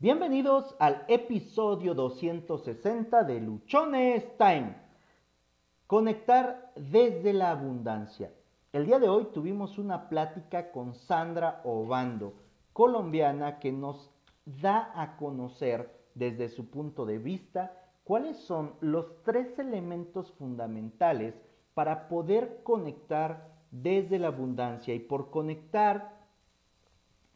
Bienvenidos al episodio 260 de Luchones Time. Conectar desde la abundancia. El día de hoy tuvimos una plática con Sandra Obando, colombiana, que nos da a conocer desde su punto de vista cuáles son los tres elementos fundamentales para poder conectar desde la abundancia. Y por conectar,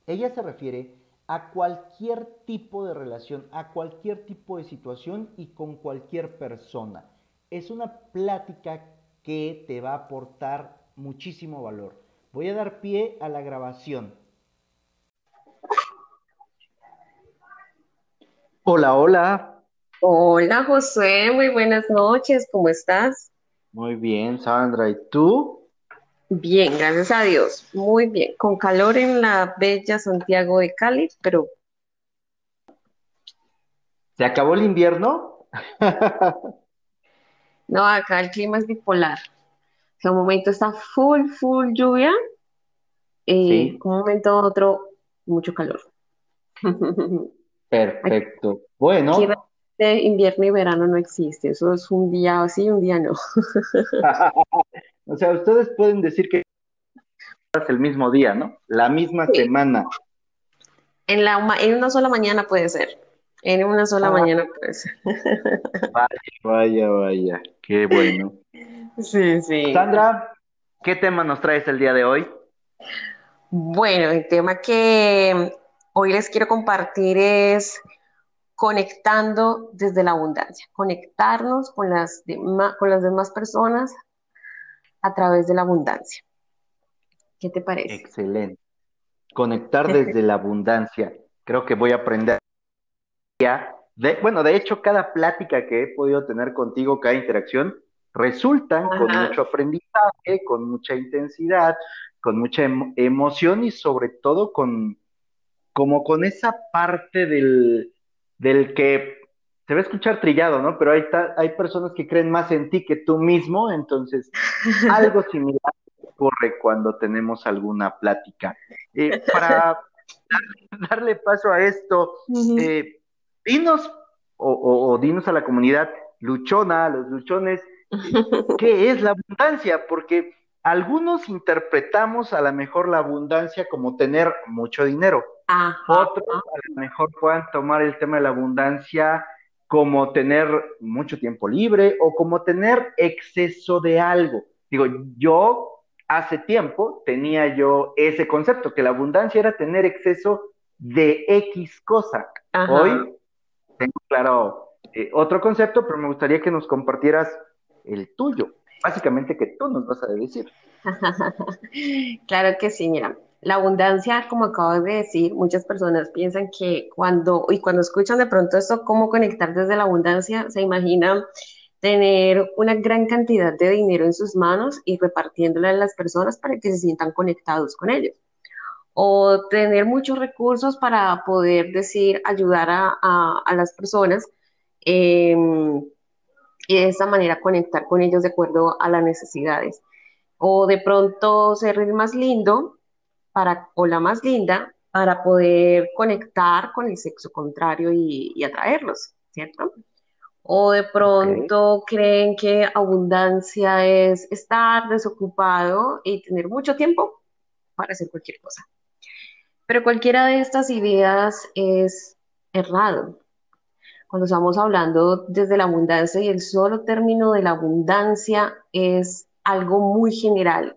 ella se refiere a cualquier tipo de relación, a cualquier tipo de situación y con cualquier persona. Es una plática que te va a aportar muchísimo valor. Voy a dar pie a la grabación. Hola, hola. Hola José, muy buenas noches, ¿cómo estás? Muy bien, Sandra, ¿y tú? Bien, gracias a Dios. Muy bien. Con calor en la bella Santiago de Cali, pero. ¿Se acabó el invierno? no, acá el clima es bipolar. O un momento está full, full lluvia y un momento otro mucho calor. Perfecto. Bueno. invierno y verano no existe. Eso es un día así, un día no. O sea, ustedes pueden decir que es el mismo día, ¿no? La misma semana. En, la, en una sola mañana puede ser. En una sola ah. mañana puede ser. Vaya, vaya, vaya. Qué bueno. Sí, sí. Sandra, ¿qué tema nos traes el día de hoy? Bueno, el tema que hoy les quiero compartir es conectando desde la abundancia, conectarnos con las, con las demás personas a través de la abundancia. ¿Qué te parece? Excelente. Conectar desde la abundancia. Creo que voy a aprender. De, bueno, de hecho, cada plática que he podido tener contigo, cada interacción, resultan con mucho aprendizaje, con mucha intensidad, con mucha emoción y sobre todo con como con esa parte del, del que se va a escuchar trillado, ¿no? Pero hay, hay personas que creen más en ti que tú mismo, entonces algo similar ocurre cuando tenemos alguna plática. Eh, para darle paso a esto, eh, dinos o, dinos a la comunidad luchona, a los luchones, ¿qué es la abundancia? Porque algunos interpretamos a lo mejor la abundancia como tener mucho dinero. Otros a lo mejor puedan tomar el tema de la abundancia como tener mucho tiempo libre o como tener exceso de algo. Digo, yo hace tiempo tenía yo ese concepto, que la abundancia era tener exceso de X cosa. Hoy tengo claro eh, otro concepto, pero me gustaría que nos compartieras el tuyo. Básicamente que tú nos vas a decir. claro que sí, mira. La abundancia, como acabas de decir, muchas personas piensan que cuando, y cuando escuchan de pronto esto, cómo conectar desde la abundancia, se imaginan tener una gran cantidad de dinero en sus manos y repartiéndola a las personas para que se sientan conectados con ellos. O tener muchos recursos para poder decir, ayudar a, las personas em, y de esa manera conectar con ellos de acuerdo a las necesidades. O de pronto ser más lindo para, o la más linda para poder conectar con el sexo contrario y, atraerlos, ¿cierto? O de pronto creen que abundancia es estar desocupado y tener mucho tiempo para hacer cualquier cosa. Pero cualquiera de estas ideas es errado. Cuando estamos hablando desde la abundancia y el solo término de la abundancia es algo muy general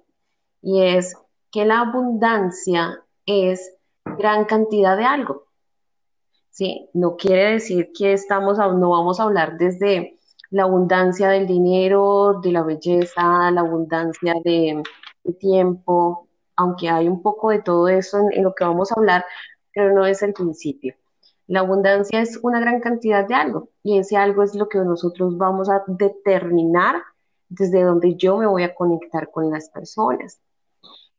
y es que la abundancia es gran cantidad de algo. ¿sí? No quiere decir que estamos, no vamos a hablar desde la abundancia del dinero, de la belleza, la abundancia de, tiempo, aunque hay un poco de todo eso en, lo que vamos a hablar, pero no es el principio. La abundancia es una gran cantidad de algo y ese algo es lo que nosotros vamos a determinar desde donde yo me voy a conectar con las personas.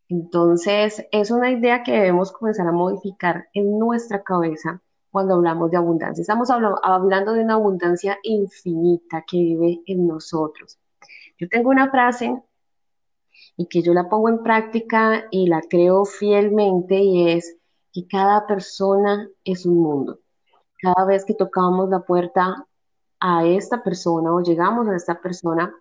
Entonces, es una idea que debemos comenzar a modificar en nuestra cabeza cuando hablamos de abundancia. Estamos hablando de una abundancia infinita que vive en nosotros. Yo tengo una frase y que yo la pongo en práctica y la creo fielmente y es que cada persona es un mundo. cada vez que tocamos la puerta a esta persona o llegamos a esta persona,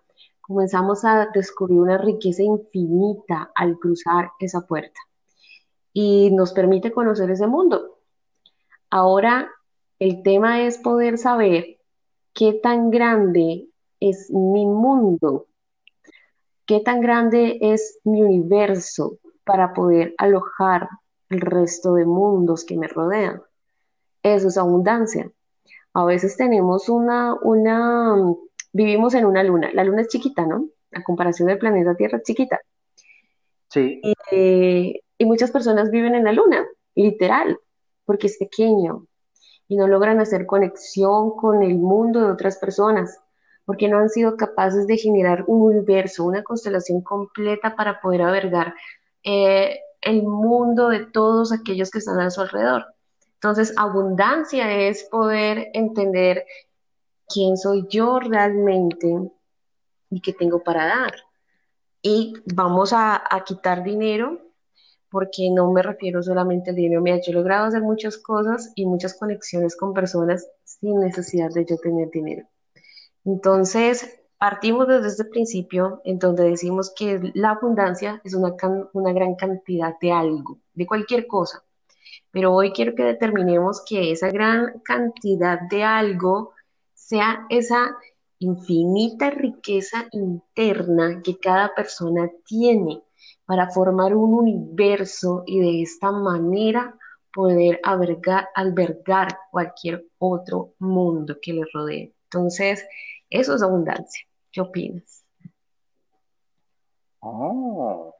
comenzamos a descubrir una riqueza infinita al cruzar esa puerta y nos permite conocer ese mundo. Ahora, el tema es poder saber qué tan grande es mi mundo, qué tan grande es mi universo para poder alojar el resto de mundos que me rodean. Eso es abundancia. A veces tenemos una, una, vivimos en una luna. La luna es chiquita, ¿no? A comparación del planeta Tierra es chiquita. Sí. Eh, y muchas personas viven en la luna, literal, porque es pequeño y no logran hacer conexión con el mundo de otras personas, porque no han sido capaces de generar un universo, una constelación completa para poder albergar eh, el mundo de todos aquellos que están a su alrededor. Entonces, abundancia es poder entender quién soy yo realmente y qué tengo para dar. Y vamos a, quitar dinero porque no me refiero solamente al dinero. Mira, yo he logrado hacer muchas cosas y muchas conexiones con personas sin necesidad de yo tener dinero. Entonces, partimos desde este principio en donde decimos que la abundancia es una gran cantidad de algo, de cualquier cosa. Pero hoy quiero que determinemos que esa gran cantidad de algo sea esa infinita riqueza interna que cada persona tiene para formar un universo y de esta manera poder albergar, albergar cualquier otro mundo que le rodee. Entonces, eso es abundancia. ¿Qué opinas? Oh,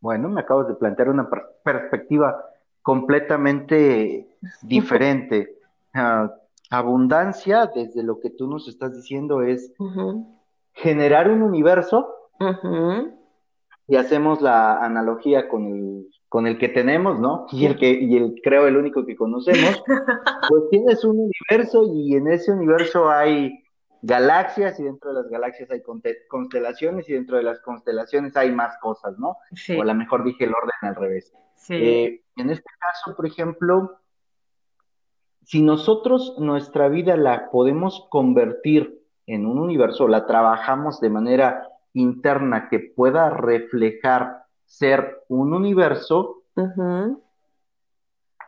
bueno, me acabas de plantear una perspectiva completamente diferente. Ah, abundancia, desde lo que tú nos estás diciendo, es generar un universo y hacemos la analogía con el, con el que tenemos, ¿no? Y el que, y el creo el único que conocemos, pues tienes un universo y en ese universo hay galaxias y dentro de las galaxias hay constelaciones y dentro de las constelaciones hay más cosas, ¿no? O a lo mejor dije el orden al revés. Eh, en este caso, por ejemplo, si nosotros nuestra vida la podemos convertir en un universo, la trabajamos de manera interna que pueda reflejar ser un universo,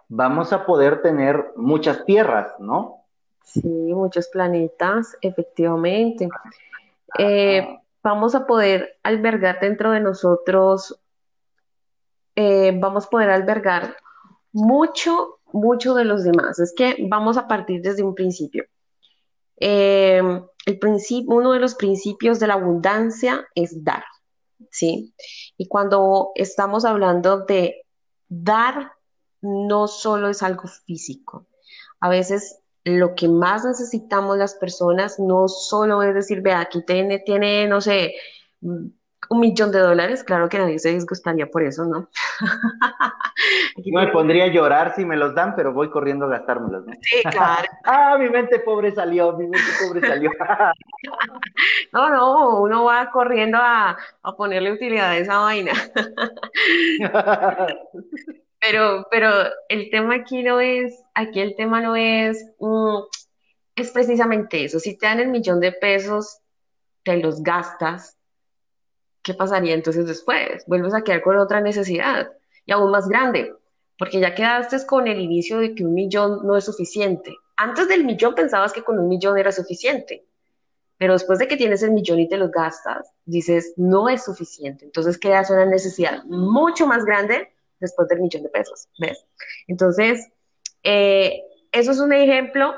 vamos a poder tener muchas tierras, ¿no? Sí, muchos planetas, efectivamente. Eh, vamos a poder albergar dentro de nosotros, eh, vamos a poder albergar mucho, mucho de los demás. Es que vamos a partir desde un principio. Eh, el principio, uno de los principios de la abundancia es dar, ¿sí? Y cuando estamos hablando de dar, no solo es algo físico. A veces lo que más necesitamos las personas no solo es decir, vea, aquí tiene, tiene, no sé, un millón de dólares, claro que nadie se disgustaría por eso, ¿no? no me pondría a llorar si me los dan, pero voy corriendo a gastármelos, ¿no? Sí, claro. ah, mi mente pobre salió, mi mente pobre salió. no, no, uno va corriendo a, ponerle utilidad a esa vaina. pero, pero el tema aquí no es, aquí el tema no es, mm, es precisamente eso. Si te dan el millón de pesos, te los gastas ¿qué pasaría entonces después? Vuelves a quedar con otra necesidad y aún más grande, porque ya quedaste con el inicio de que un millón no es suficiente. Antes del millón pensabas que con un millón era suficiente, pero después de que tienes el millón y te lo gastas, dices, no es suficiente. Entonces quedas una necesidad mucho más grande después del millón de pesos, ¿ves? Entonces, eh, eso es un ejemplo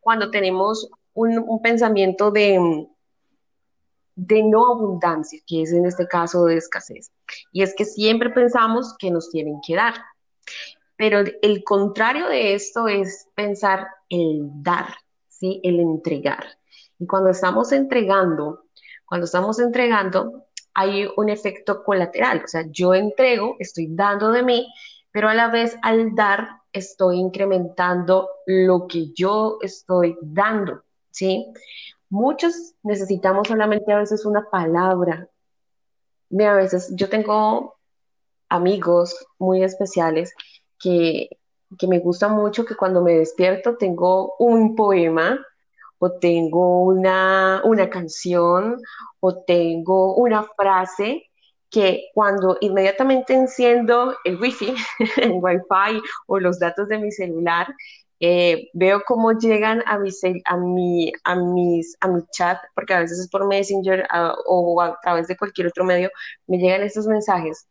cuando tenemos un pensamiento de, de no abundancia, que es en este caso de escasez. Y es que siempre pensamos que nos tienen que dar. Pero el contrario de esto es pensar el dar, ¿sí? El entregar. Y cuando estamos entregando, cuando estamos entregando, hay un efecto colateral. O sea, yo entrego, estoy dando de mí, pero a la vez al dar estoy incrementando lo que yo estoy dando, ¿sí? Muchos necesitamos solamente a veces una palabra. a veces yo tengo amigos muy especiales que que me gusta mucho, que cuando me despierto tengo un poema o tengo una, una canción o tengo una frase que cuando inmediatamente enciendo el wifi, el wifi o los datos de mi celular, eh, veo cómo llegan a mi, a, mi, a, mis, a mi chat, porque a veces es por Messenger o a través de cualquier otro medio, me llegan estos mensajes.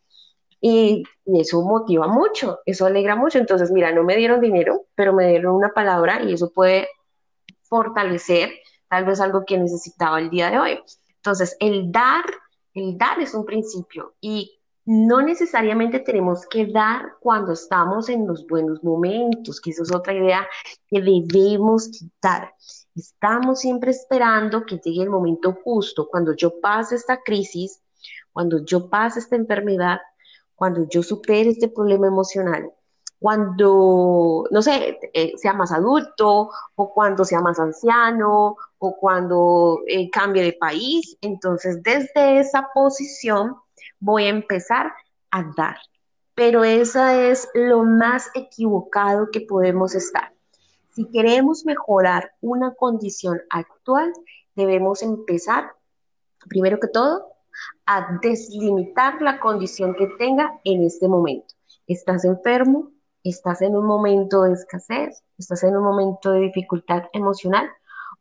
Y, y, eso motiva mucho, eso alegra mucho. Entonces, mira, no me dieron dinero, pero me dieron una palabra y eso puede fortalecer tal vez algo que necesitaba el día de hoy. Entonces, el dar, el dar es un principio y no necesariamente tenemos que dar cuando estamos en los buenos momentos, que eso es otra idea que debemos quitar. Estamos siempre esperando que llegue el momento justo, cuando yo pase esta crisis, cuando yo pase esta enfermedad, cuando yo supere este problema emocional, cuando, no sé, eh, sea más adulto o cuando sea más anciano o cuando eh, cambie de país. Entonces, desde esa posición voy a empezar a dar. Pero esa es lo más equivocado que podemos estar. Si queremos mejorar una condición actual, debemos empezar, primero que todo, a deslimitar la condición que tenga en este momento. ¿Estás enfermo? ¿Estás en un momento de escasez? ¿Estás en un momento de dificultad emocional?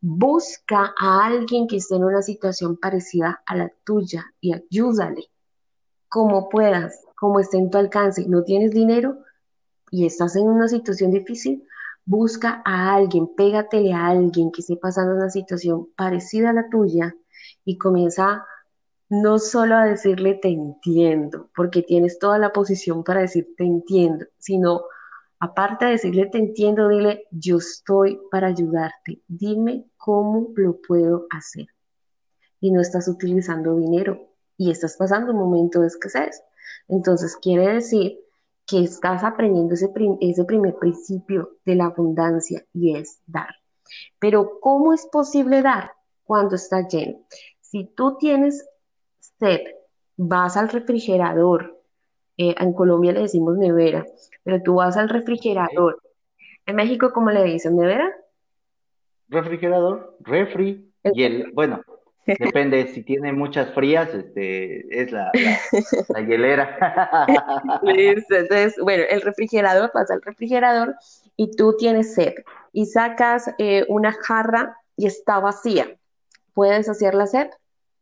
Busca a alguien que esté en una situación parecida a la tuya y ayúdale como puedas, como esté en tu alcance. ¿No tienes dinero y estás en una situación difícil? Busca a alguien, pégatele a alguien que esté pasando una situación parecida a la tuya y comienza no solo a decirle te entiendo, porque tienes toda la posición para decir te entiendo, sino aparte de decirle te entiendo, dile yo estoy para ayudarte, dime cómo lo puedo hacer. Y no estás utilizando dinero y estás pasando un momento de escasez. Entonces quiere decir que estás aprendiendo ese, ese primer principio de la abundancia y es dar. Pero ¿cómo es posible dar cuando está lleno? Si tú tienes sed, vas al refrigerador, eh, en Colombia le decimos nevera, pero tú vas al refrigerador. En México, ¿cómo le dicen? ¿Nevera? Refrigerador, refri, y el, bueno, depende, si tiene muchas frías, este, es la, la, hielera. Entonces, bueno, el refrigerador, vas al refrigerador y tú tienes sed y sacas eh, una jarra y está vacía. ¿Puedes hacer la sed?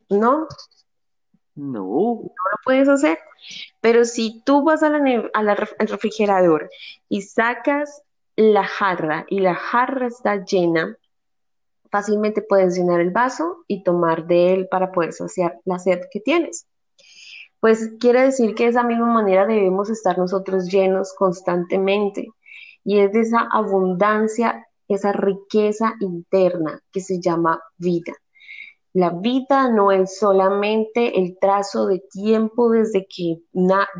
No, no. No lo puedes hacer. Pero si tú vas al refrigerador y sacas la jarra y la jarra está llena, fácilmente puedes llenar el vaso y tomar de él para poder saciar la sed que tienes. Pues quiere decir que de esa misma manera debemos estar nosotros llenos constantemente y es de esa abundancia, esa riqueza interna que se llama vida. La vida no es solamente el trazo de tiempo desde que,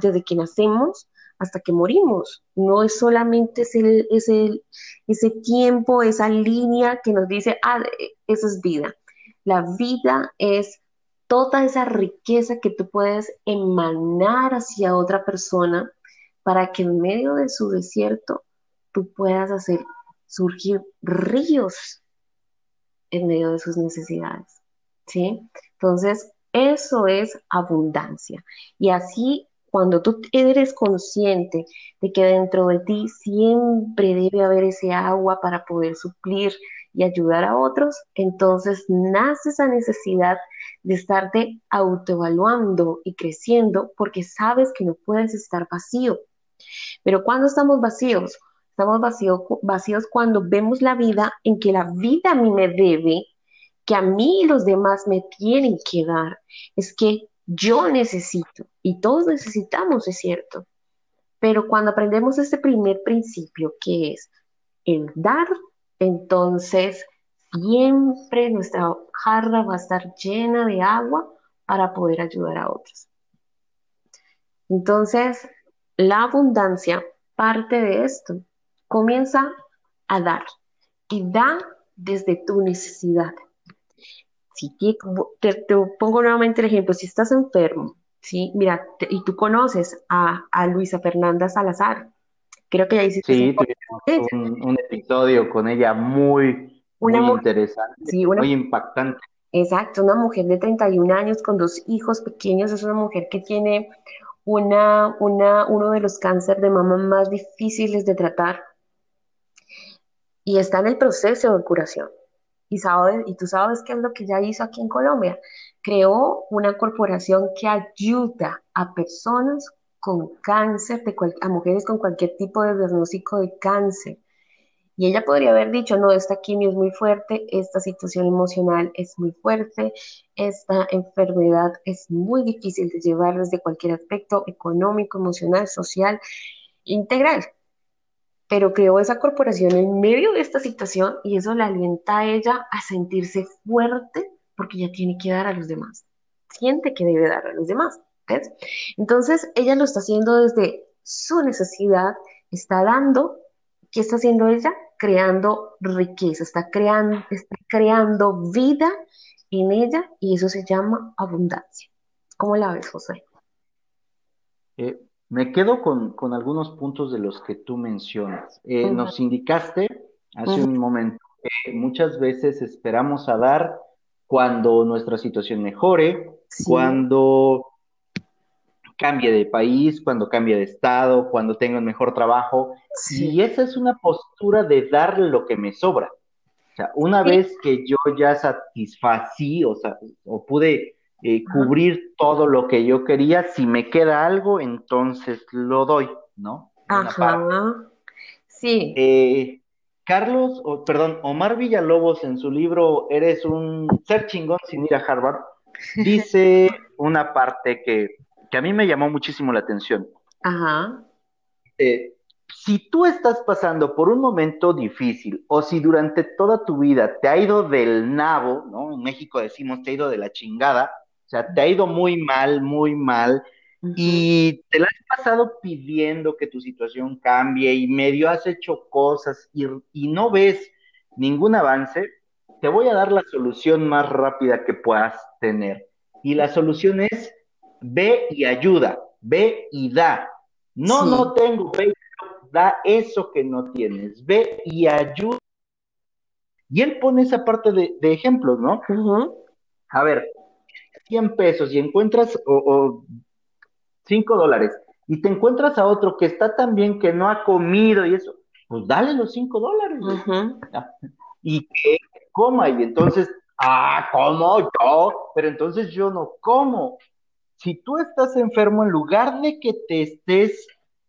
desde que nacemos hasta que morimos. No es solamente ese, ese, tiempo, esa línea que nos dice, ah, eso es vida. La vida es toda esa riqueza que tú puedes emanar hacia otra persona para que en medio de su desierto tú puedas hacer surgir ríos en medio de sus necesidades. ¿sí? Entonces, eso es abundancia. Y así, cuando tú eres consciente de que dentro de ti siempre debe haber ese agua para poder suplir y ayudar a otros, entonces nace esa necesidad de estarte autoevaluando y creciendo porque sabes que no puedes estar vacío. Pero cuando estamos vacíos, estamos vacíos, vacíos cuando vemos la vida en que la vida a mí me debe que a mí y los demás me tienen que dar, es que yo necesito, y todos necesitamos, es cierto, pero cuando aprendemos este primer principio, que es el dar, entonces siempre nuestra jarra va a estar llena de agua para poder ayudar a otros. Entonces, la abundancia parte de esto. Comienza a dar y da desde tu necesidad si te, pongo nuevamente el ejemplo, si estás enfermo, ¿sí? Mira, y tú conoces a, Luisa Fernanda Salazar, Creo que ya hiciste Sí, un, un episodio con ella muy, una muy mujer, interesante, sí, una, muy impactante. exacto, una mujer de 31 años con dos hijos pequeños, es una mujer que tiene una, una, uno de los cánceres de mama más difíciles de tratar y está en el proceso de curación. Y, sabes, y tú sabes qué es lo que ella hizo aquí en Colombia. Creó una corporación que ayuda a personas con cáncer, a mujeres con cualquier tipo de diagnóstico de cáncer. Y ella podría haber dicho, no, esta quimio es muy fuerte, esta situación emocional es muy fuerte, esta enfermedad es muy difícil de llevar desde cualquier aspecto económico, emocional, social, integral pero creó esa corporación en medio de esta situación y eso la alienta a ella a sentirse fuerte porque ella tiene que dar a los demás. Siente que debe dar a los demás. ¿ves? Entonces, ella lo está haciendo desde su necesidad, está dando, ¿qué está haciendo ella? Creando riqueza, está creando, está creando vida en ella y eso se llama abundancia. ¿Cómo la ves, José? Eh, me quedo con, algunos puntos de los que tú mencionas. Eh, nos indicaste hace un momento que muchas veces esperamos a dar cuando nuestra situación mejore, cuando cambie de país, cuando cambie de estado, cuando tenga un mejor trabajo. Y esa es una postura de dar lo que me sobra. O sea, una vez que yo ya satisfací, o sea, o pude eh, cubrir todo lo que yo quería. Si me queda algo, entonces lo doy, ¿no? Ajá. Sí. Eh, Carlos, o, perdón, Omar Villalobos en su libro Eres un ser chingón sin ir a Harvard, dice una parte que, que a mí me llamó muchísimo la atención. Ajá. Eh, si tú estás pasando por un momento difícil o si durante toda tu vida te ha ido del nabo, ¿no? En México decimos te ha ido de la chingada, sea, te ha ido muy mal, muy mal, y te la has pasado pidiendo que tu situación cambie y medio has hecho cosas y, y no ves ningún avance, te voy a dar la solución más rápida que puedas tener. Y la solución es ve y ayuda, ve y da. No, no tengo, ve y da eso que no tienes, ve y ayuda. Y él pone esa parte de, de ejemplos, ¿no? A ver, 100 pesos y encuentras o, 5 dólares y te encuentras a otro que está tan bien que no ha comido y eso, pues dale los 5 dólares. Y que coma y entonces, ah, como yo, pero entonces yo no como. Si tú estás enfermo, en lugar de que te estés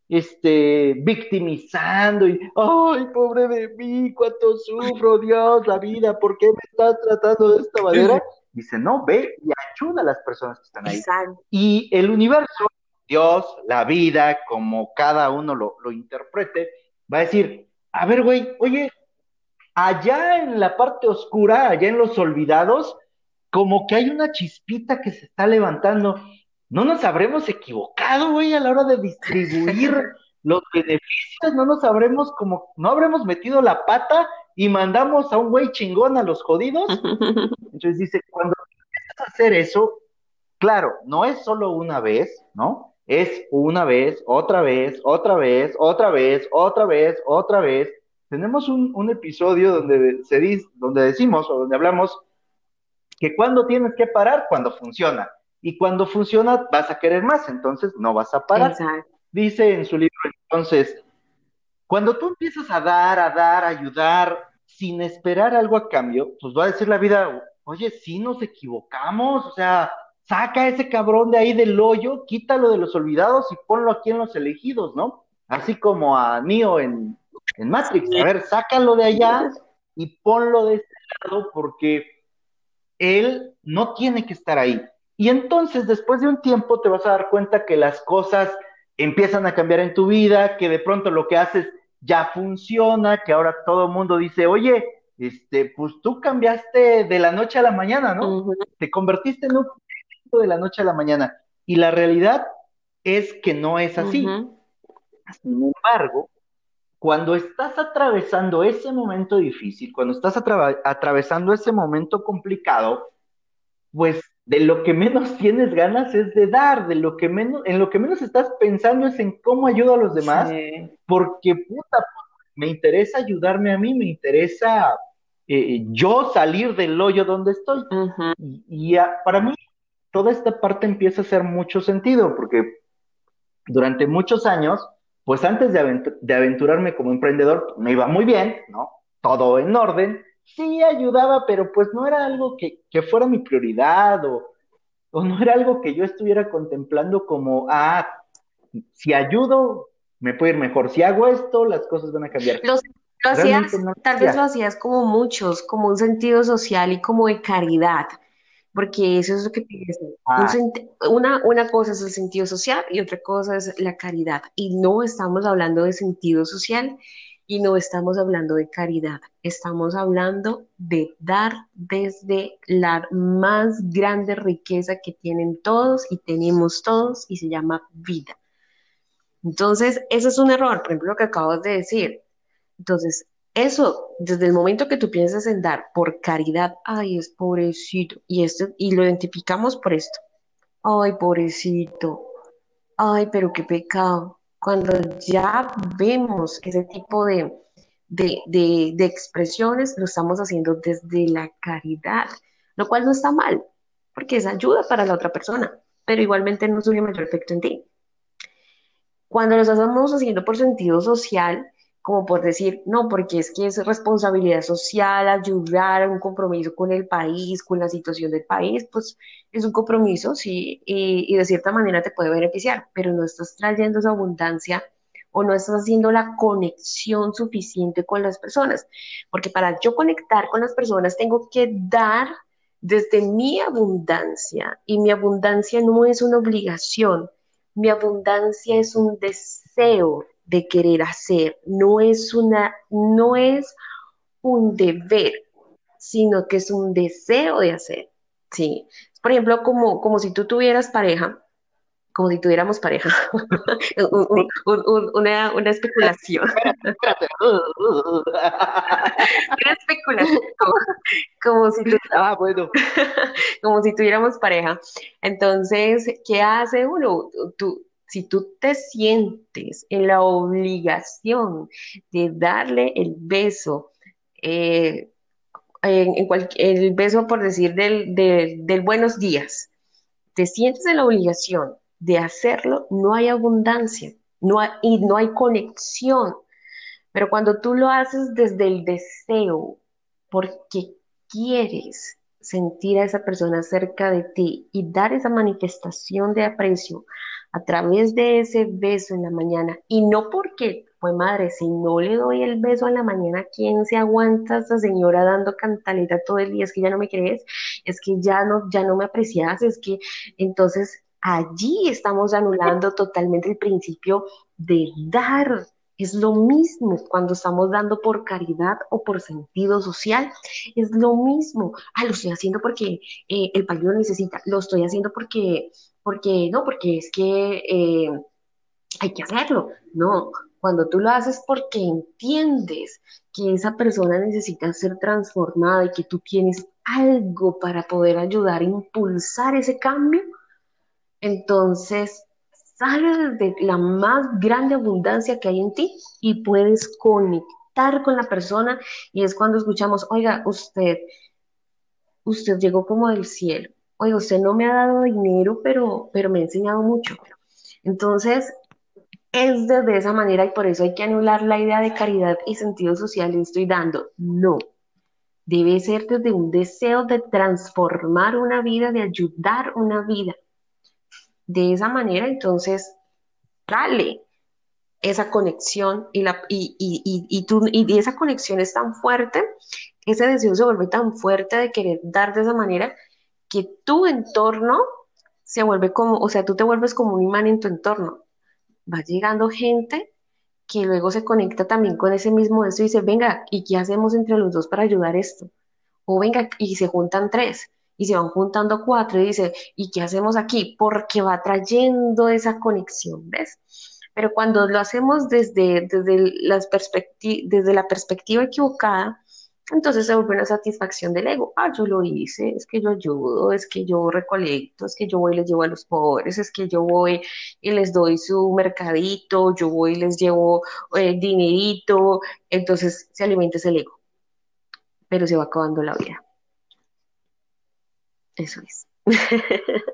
este, victimizando y, ay, pobre de mí, cuánto sufro, Dios, la vida, ¿por qué me estás tratando de esta manera? Dice, no, ve y ayuda a las personas que están ahí. Y el universo, Dios, la vida, como cada uno lo, lo interprete, va a decir, a ver, güey, oye, allá en la parte oscura, allá en los olvidados, como que hay una chispita que se está levantando. No nos habremos equivocado, güey, a la hora de distribuir los beneficios, no nos habremos como, no habremos metido la pata y mandamos a un güey chingón a los jodidos. Entonces dice, cuando empiezas a hacer eso, claro, no es solo una vez, ¿no? Es una vez, otra vez, otra vez, otra vez, otra vez, otra vez. Tenemos un, episodio donde, se dice, donde decimos o donde hablamos que cuando tienes que parar, cuando funciona. Y cuando funciona, vas a querer más, entonces no vas a parar. Dice en su libro, entonces, cuando tú empiezas a dar, a dar, a ayudar, sin esperar algo a cambio, pues va a decir la vida, oye, sí nos equivocamos, o sea, saca ese cabrón de ahí del hoyo, quítalo de los olvidados y ponlo aquí en los elegidos, ¿no? Así como a Neo en, en Matrix, a ver, sácalo de allá y ponlo de este lado porque él no tiene que estar ahí. Y entonces, después de un tiempo, te vas a dar cuenta que las cosas empiezan a cambiar en tu vida, que de pronto lo que haces ya funciona, que ahora todo el mundo dice, oye, este, pues tú cambiaste de la noche a la mañana, ¿no? Te convertiste en un de la noche a la mañana. Y la realidad es que no es así. Sin embargo, cuando estás atravesando ese momento difícil, cuando estás atravesando ese momento complicado, pues de lo que menos tienes ganas es de dar, de lo que menos, en lo que menos estás pensando es en cómo ayudo a los demás, porque puta, me interesa ayudarme a mí, me interesa eh, yo salir del hoyo donde estoy. Y, para mí toda esta parte empieza a hacer mucho sentido, porque durante muchos años, pues antes de, de aventurarme como emprendedor, me iba muy bien, ¿no? Todo en orden, sí ayudaba, pero pues no era algo que, fuera mi prioridad o, no era algo que yo estuviera contemplando como, ah, si ayudo, me puede ir mejor. Si hago esto, las cosas van a cambiar. lo hacías, tal vez lo hacías como muchos, como un sentido social y como de caridad, porque eso es lo que. Ah. Una, una cosa es el sentido social y otra cosa es la caridad. Y no estamos hablando de sentido social y no estamos hablando de caridad, estamos hablando de dar desde la más grande riqueza que tienen todos y tenemos todos y se llama vida. Entonces, eso es un error, por ejemplo, lo que acabas de decir. Entonces, eso, desde el momento que tú piensas en dar por caridad, ay, es pobrecito, y, esto, y lo identificamos por esto, ay, pobrecito, ay, pero qué pecado, cuando ya vemos ese tipo de, expresiones, lo estamos haciendo desde la caridad, lo cual no está mal, porque es ayuda para la otra persona, pero igualmente no surge mayor efecto en ti. Cuando lo estamos haciendo por sentido social, como por decir, no, porque es que es responsabilidad social ayudar a un compromiso con el país, con la situación del país, pues es un compromiso, sí, y, de cierta manera te puede beneficiar, pero no estás trayendo esa abundancia o no estás haciendo la conexión suficiente con las personas, porque para yo conectar con las personas tengo que dar desde mi abundancia, y mi abundancia no es una obligación, mi abundancia es un deseo de querer hacer, no es una, no es un deber, sino que es un deseo de hacer. Sí. Por ejemplo, como, como si tú tuvieras pareja, como si tuviéramos pareja, una, una, especulación. una especulación, como, si ah, bueno. como si tuviéramos pareja. Entonces, ¿qué hace uno? Tú, si tú te sientes en la obligación de darle el beso, eh, el beso por decir del, buenos días, te sientes en la obligación de hacerlo, no hay abundancia y no hay conexión. Pero cuando tú lo haces desde el deseo, porque quieres sentir a esa persona cerca de ti y dar esa manifestación de aprecio a través de ese beso en la mañana, y no porque fue madre, si no le doy el beso en la mañana, ¿quién se aguanta a esa señora dando cantaleta todo el día? Es que ya no me crees, es que ya no, ya no me aprecias, es que entonces allí estamos anulando totalmente el principio de dar. Es lo mismo cuando estamos dando por caridad o por sentido social. Es lo mismo. Ah, lo estoy haciendo porque eh, el país lo necesita. Lo estoy haciendo porque porque no, porque es que eh, hay que hacerlo. No, cuando tú lo haces porque entiendes que esa persona necesita ser transformada y que tú tienes algo para poder ayudar a impulsar ese cambio, entonces sale desde la más grande abundancia que hay en ti y puedes conectar con la persona y es cuando escuchamos, oiga, usted, usted llegó como del cielo oye, usted no me ha dado dinero, pero, pero me ha enseñado mucho. Entonces, es desde esa manera y por eso hay que anular la idea de caridad y sentido social estoy dando. No, debe ser desde un deseo de transformar una vida, de ayudar una vida. De esa manera, entonces, dale esa conexión y, la, y, y, y, tú, y esa conexión es tan fuerte, ese deseo se vuelve tan fuerte de querer dar de esa manera que tu entorno se vuelve como, o sea, tú te vuelves como un imán en tu entorno. Va llegando gente que luego se conecta también con ese mismo deseo y dice, venga, ¿y qué hacemos entre los dos para ayudar esto? O venga, y se juntan tres, y se van juntando cuatro, y dice, ¿y qué hacemos aquí? Porque va trayendo esa conexión, ¿ves? Pero cuando lo hacemos desde, desde, las desde la perspectiva equivocada, Entonces se vuelve una satisfacción del ego. Ah, yo lo hice, es que yo ayudo, es que yo recolecto, es que yo voy y les llevo a los pobres, es que yo voy y les doy su mercadito, yo voy y les llevo eh, dinerito. Entonces se alimenta ese ego, pero se va acabando la vida. Eso es.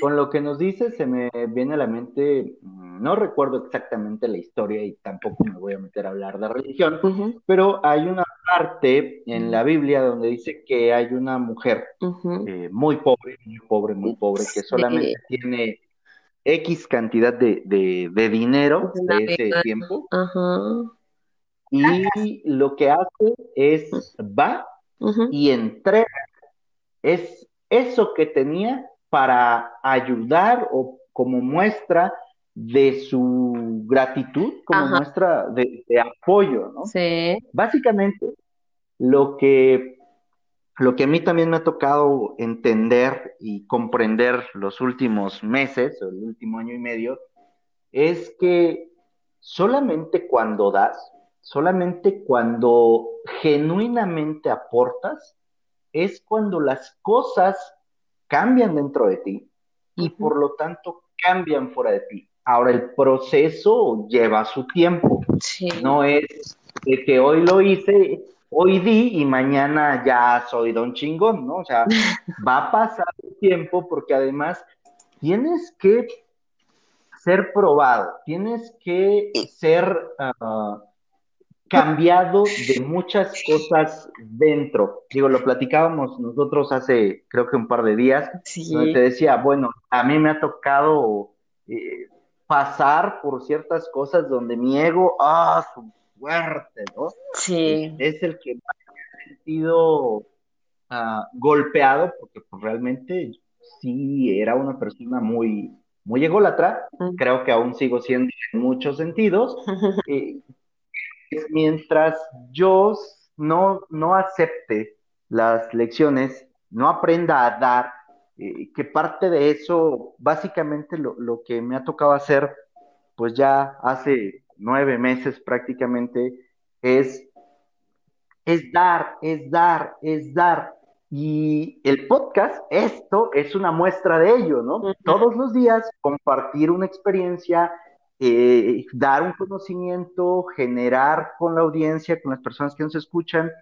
Con lo que nos dice se me viene a la mente, mm, no recuerdo exactamente la historia y tampoco me voy a meter a hablar de religión, pero hay una parte en la Biblia donde dice que hay una mujer eh, muy pobre, muy pobre, muy pobre, que solamente tiene X cantidad de, dinero de ese tiempo. Y lo que hace es va y entrega. Es eso que tenía para ayudar o como muestra de su gratitud, como muestra de, apoyo, ¿no? Sí. Básicamente, lo que, lo que a mí también me ha tocado entender y comprender los últimos meses, o el último año y medio, es que solamente cuando das, solamente cuando genuinamente aportas, es cuando las cosas cambian dentro de ti y por lo tanto cambian fuera de ti. Ahora el proceso lleva su tiempo. No es de que hoy lo hice, hoy di y mañana ya soy don chingón, ¿no? O sea, va a pasar el tiempo porque además tienes que ser probado, tienes que ser ah, cambiado de muchas cosas dentro. Digo, lo platicábamos nosotros hace, creo que un par de días, donde te decía, bueno, a mí me ha tocado eh, pasar por ciertas cosas donde mi ego, ah, su fuerte, ¿no? Sí. Es, el que me ha sentido ah, golpeado, porque pues, realmente sí era una persona muy, muy ególatra, creo que aún sigo siendo en muchos sentidos, eh, mientras yo no, no acepte las lecciones, no aprenda a dar, eh, que parte de eso, básicamente lo, lo, que me ha tocado hacer, pues ya hace nueve meses prácticamente, es, es dar, es dar, es dar. Y el podcast, esto es una muestra de ello, ¿no? Todos los días compartir una experiencia, eh, dar un conocimiento, generar con la audiencia, con las personas que nos escuchan,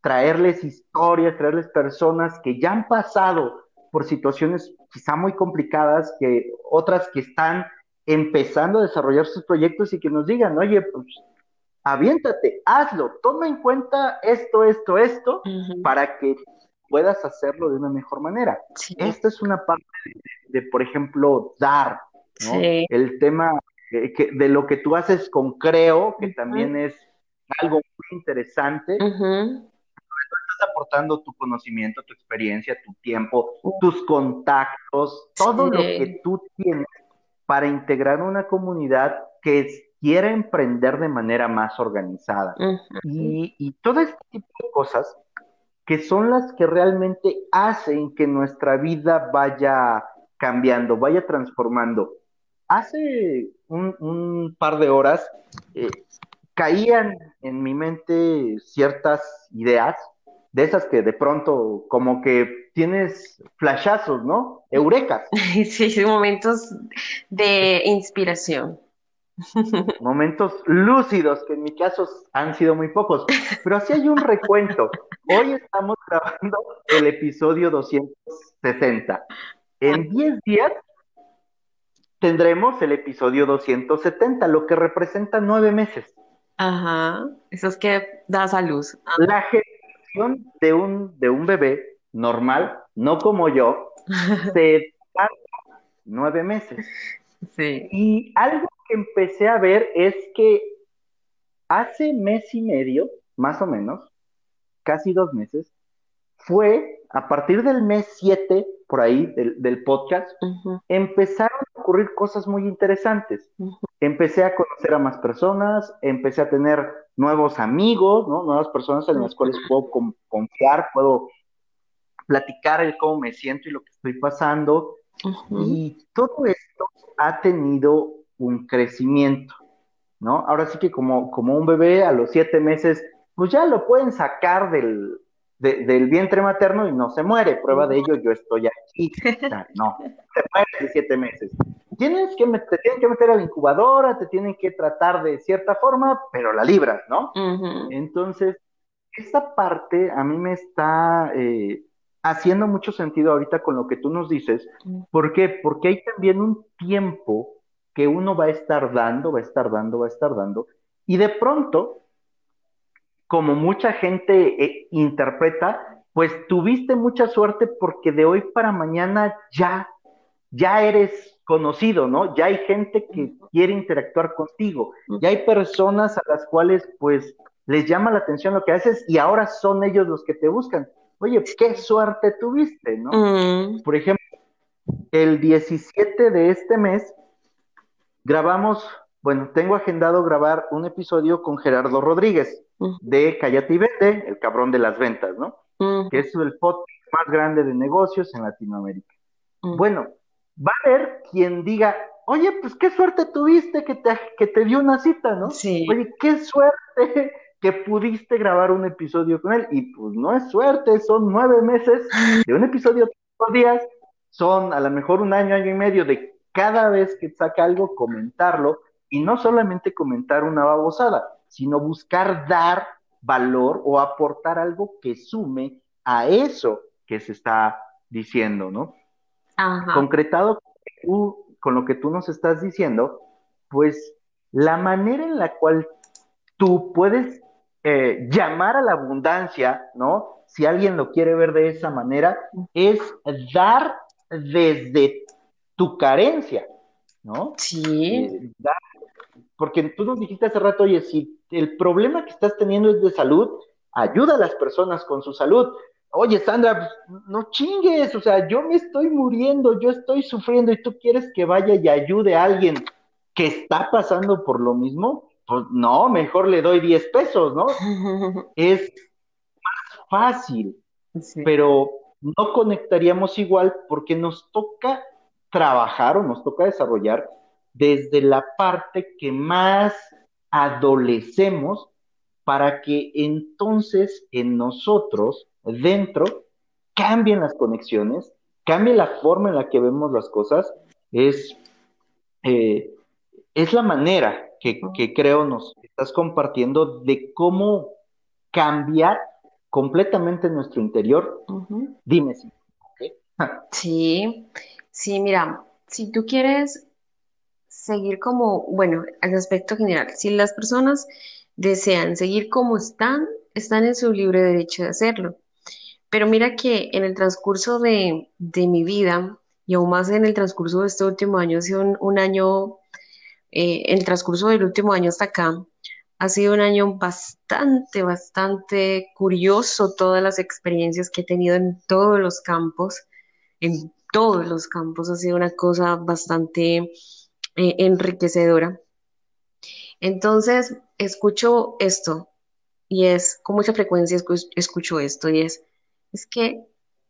traerles historias, traerles personas que ya han pasado por situaciones quizá muy complicadas, que otras que están empezando a desarrollar sus proyectos y que nos digan, oye, pues aviéntate, hazlo, toma en cuenta esto, esto, esto, para que puedas hacerlo de una mejor manera. Esta es una parte de, por ejemplo, dar, ¿no? El tema de lo que tú haces con Creo, que también es algo muy interesante. Estás aportando tu conocimiento, tu experiencia, tu tiempo, tus contactos, todo lo que tú tienes para integrar una comunidad que quiera emprender de manera más organizada. y, y todo este tipo de cosas que son las que realmente hacen que nuestra vida vaya cambiando, vaya transformando hace un, par de horas eh, caían en mi mente ciertas ideas, de esas que de pronto como que tienes flashazos, ¿no? Eurecas. Sí, momentos de inspiración. Momentos lúcidos, que en mi caso han sido muy pocos, pero así hay un recuento. Hoy estamos grabando el episodio 260. En 10 días tendremos el episodio 270, lo que representa nueve meses. Ajá, eso es que das a luz. La generación de un, de un bebé normal, no como yo, se tarda nueve meses. Sí. Y algo que empecé a ver es que hace mes y medio, más o menos, casi dos meses, fue a partir del mes 7, por ahí, del, podcast, empezaron ocurrir cosas muy interesantes. Empecé a conocer a más personas, empecé a tener nuevos amigos, ¿no? Nuevas personas en las cuales puedo confiar, puedo platicar el cómo me siento y lo que estoy pasando. Y todo esto ha tenido un crecimiento, ¿no? Ahora sí que como, como un bebé a los siete meses pues ya lo pueden sacar del, del vientre materno y no se muere. Prueba de ello, yo estoy aquí. no, se muere de siete meses. Tienes que te tienen que meter a la incubadora, te tienen que tratar de cierta forma, pero la libras, ¿no? Entonces, esa parte a mí me está eh, haciendo mucho sentido ahorita con lo que tú nos dices. ¿Por qué? Porque hay también un tiempo que uno va a estar dando, va a estar dando, va a estar dando, y de pronto como mucha gente eh, interpreta, pues tuviste mucha suerte porque de hoy para mañana ya, ya eres conocido, ¿no? Ya hay gente que quiere interactuar contigo, ya hay personas a las cuales pues les llama la atención lo que haces y ahora son ellos los que te buscan. Oye, qué suerte tuviste, ¿no? Mm. Por ejemplo, el 17 de este mes grabamos, bueno, tengo agendado grabar un episodio con Gerardo Rodríguez de Callate y Vende, el cabrón de las ventas, ¿no? Que es el podcast más grande de negocios en Latinoamérica. Bueno, va a haber quien diga, oye, pues qué suerte tuviste que te, que te dio una cita, ¿no? Sí. Oye, qué suerte que pudiste grabar un episodio con él. Y pues no es suerte, son nueve meses de un episodio todos los días, son a lo mejor un año, año y medio de cada vez que saca algo, comentarlo, y no solamente comentar una babosada, sino buscar dar valor o aportar algo que sume a eso que se está diciendo, ¿no? Concretado con lo que tú nos estás diciendo, pues la manera en la cual tú puedes eh, llamar a la abundancia, ¿no? Si alguien lo quiere ver de esa manera, es dar desde tu carencia, ¿no? Sí. Eh, porque tú nos dijiste hace rato, oye, si el problema que estás teniendo es de salud, ayuda a las personas con su salud. Oye, Sandra, no chingues, o sea, yo me estoy muriendo, yo estoy sufriendo y tú quieres que vaya y ayude a alguien que está pasando por lo mismo, pues no, mejor le doy 10 pesos, ¿no? es más fácil, pero no conectaríamos igual porque nos toca trabajar o nos toca desarrollar desde la parte que más adolecemos para que entonces en nosotros, dentro, cambien las conexiones, cambie la forma en la que vemos las cosas, es, eh, es la manera que, creo nos estás compartiendo de cómo cambiar completamente nuestro interior. Dime si. Sí, sí, mira, si tú quieres seguir como, bueno, al aspecto general, si las personas desean seguir como están, están en su libre derecho de hacerlo. Pero mira que en el transcurso de, mi vida, y aún más en el transcurso de este último año, ha sido un, año, eh, el transcurso del último año hasta acá, ha sido un año bastante, bastante curioso, todas las experiencias que he tenido en todos los campos, en todos los campos, ha sido una cosa bastante eh, enriquecedora. Entonces, escucho esto y es, con mucha frecuencia escucho esto y es, es que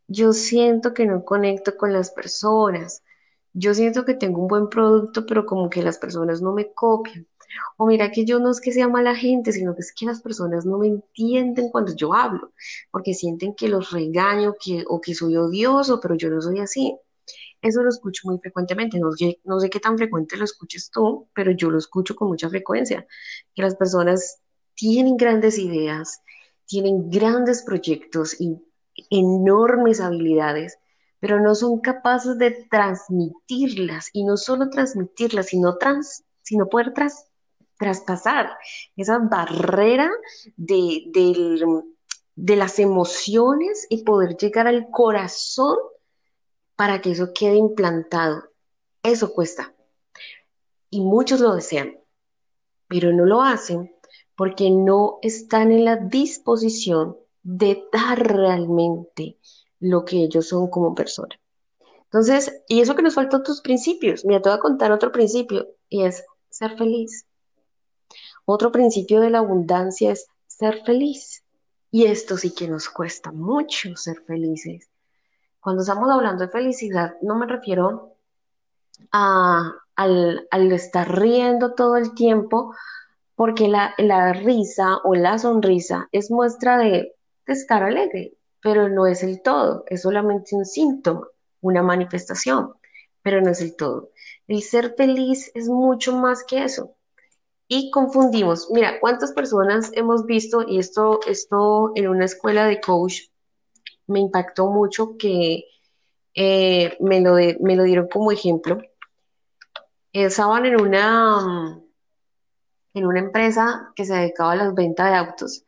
yo siento que no conecto con las personas. Yo siento que tengo un buen producto, pero como que las personas no me copian. O mira que yo no es que sea mala gente, sino que es que las personas no me entienden cuando yo hablo, porque sienten que los regaño que, o que soy odioso, pero yo no soy así. Eso lo escucho muy frecuentemente, no no sé qué tan frecuente lo escuches tú, pero yo lo escucho con mucha frecuencia, que las personas tienen grandes ideas, tienen grandes proyectos y enormes habilidades, pero no son capaces de transmitirlas y no solo transmitirlas, sino, trans, sino poder traspasar esa barrera de, de las emociones y poder llegar al corazón para que eso quede implantado. Eso cuesta. Y muchos lo desean, pero no lo hacen porque no están en la disposición de dar realmente lo que ellos son como persona. Entonces, y eso que nos falta otros principios. Mira, te voy a contar otro principio y es ser feliz. Otro principio de la abundancia es ser feliz. Y esto sí que nos cuesta mucho ser felices. Cuando estamos hablando de felicidad, no me refiero a, al, estar riendo todo el tiempo porque la, la risa o la sonrisa es muestra de, de estar alegre, pero no es el todo, es solamente un síntoma, una manifestación, pero no es el todo. El ser feliz es mucho más que eso. Y confundimos, mira, cuántas personas hemos visto, y esto, esto en una escuela de coach me impactó mucho que eh, me, lo me lo dieron como ejemplo. Estaban en una, en una empresa que se dedicaba a la venta de autos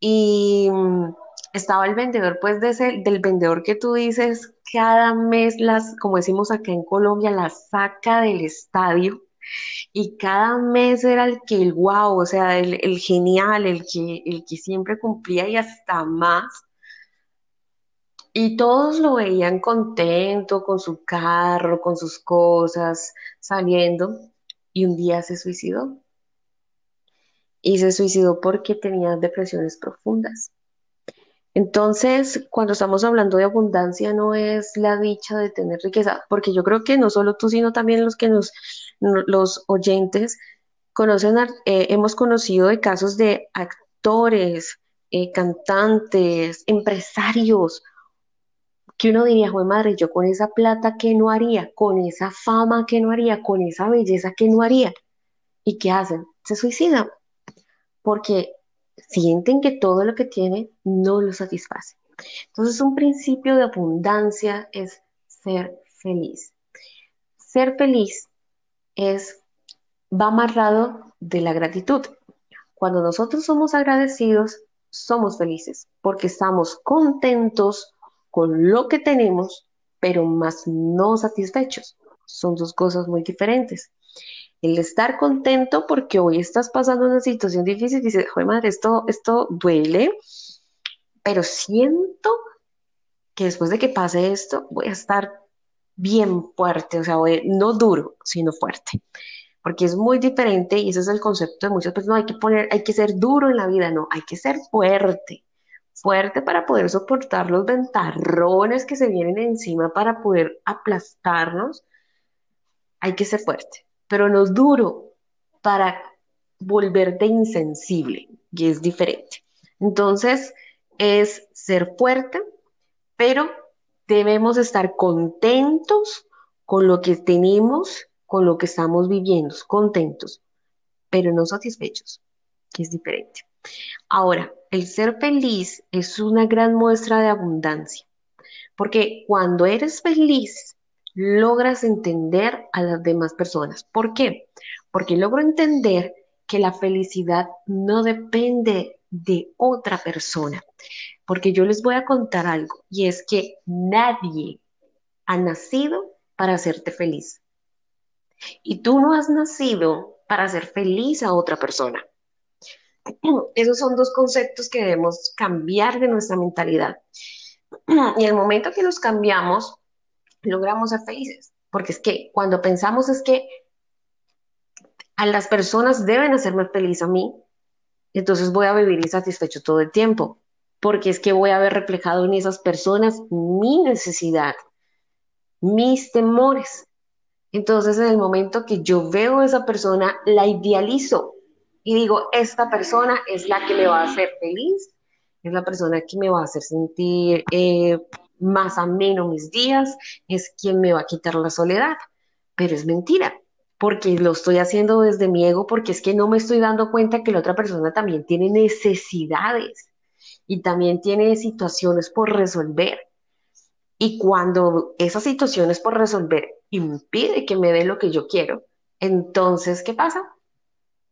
y mm, estaba el vendedor, pues de ese, del vendedor que tú dices, cada mes las, como decimos acá en Colombia, las saca del estadio y cada mes era el que el wow, o sea, el, genial, el que, el que siempre cumplía y hasta más. Y todos lo veían contento con su carro, con sus cosas, saliendo. Y un día se suicidó. Y se suicidó porque tenía depresiones profundas. Entonces, cuando estamos hablando de abundancia, no es la dicha de tener riqueza, porque yo creo que no solo tú, sino también los que nos, los oyentes conocen, eh, hemos conocido de casos de actores, eh, cantantes, empresarios, que uno diría, joder madre, yo con esa plata, ¿qué no haría? Con esa fama, ¿qué no haría? Con esa belleza, ¿qué no haría? ¿Y qué hacen? Se suicidan, porque sienten que todo lo que tienen no lo satisface. Entonces, un principio de abundancia es ser feliz. Ser feliz es, va amarrado de la gratitud. Cuando nosotros somos agradecidos, somos felices porque estamos contentos con lo que tenemos, pero más no satisfechos. Son dos cosas muy diferentes el estar contento porque hoy estás pasando una situación difícil y dices, joder madre, esto, esto duele, pero siento que después de que pase esto voy a estar bien fuerte, o sea, no duro, sino fuerte, porque es muy diferente y ese es el concepto de muchas personas, hay que poner, hay que ser duro en la vida, no, hay que ser fuerte, fuerte para poder soportar los ventarrones que se vienen encima para poder aplastarnos, hay que ser fuerte pero no duro para volverte insensible, y es diferente. Entonces, es ser fuerte, pero debemos estar contentos con lo que tenemos, con lo que estamos viviendo, contentos, pero no satisfechos, que es diferente. Ahora, el ser feliz es una gran muestra de abundancia, porque cuando eres feliz, logras entender a las demás personas. ¿Por qué? Porque logro entender que la felicidad no depende de otra persona. Porque yo les voy a contar algo y es que nadie ha nacido para hacerte feliz. Y tú no has nacido para hacer feliz a otra persona. Esos son dos conceptos que debemos cambiar de nuestra mentalidad. Y el momento que los cambiamos, logramos ser felices. Porque es que cuando pensamos es que a las personas deben hacerme feliz a mí, entonces voy a vivir insatisfecho todo el tiempo. Porque es que voy a ver reflejado en esas personas mi necesidad, mis temores. Entonces, en el momento que yo veo a esa persona, la idealizo y digo, esta persona es la que me va a hacer feliz, es la persona que me va a hacer sentir eh, más ameno mis días, es quien me va a quitar la soledad. Pero es mentira, porque lo estoy haciendo desde mi ego, porque es que no me estoy dando cuenta que la otra persona también tiene necesidades y también tiene situaciones por resolver. Y cuando esas situaciones por resolver impide que me dé lo que yo quiero, entonces, ¿qué pasa?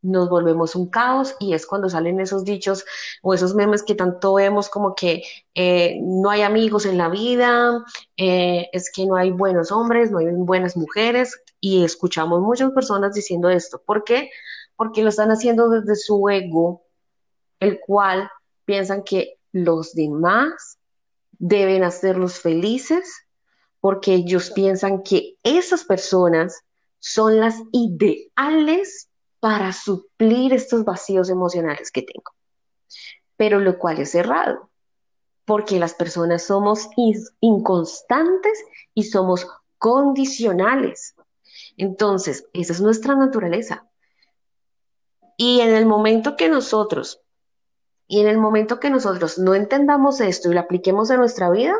Nos volvemos un caos y es cuando salen esos dichos o esos memes que tanto vemos como que eh, no hay amigos en la vida, eh, es que no hay buenos hombres, no hay buenas mujeres y escuchamos muchas personas diciendo esto. ¿Por qué? Porque lo están haciendo desde su ego, el cual piensan que los demás deben hacerlos felices porque ellos piensan que esas personas son las ideales para suplir estos vacíos emocionales que tengo. Pero lo cual es errado, porque las personas somos inconstantes y somos condicionales. Entonces, esa es nuestra naturaleza. Y en el momento que nosotros, y en el momento que nosotros no entendamos esto y lo apliquemos en nuestra vida,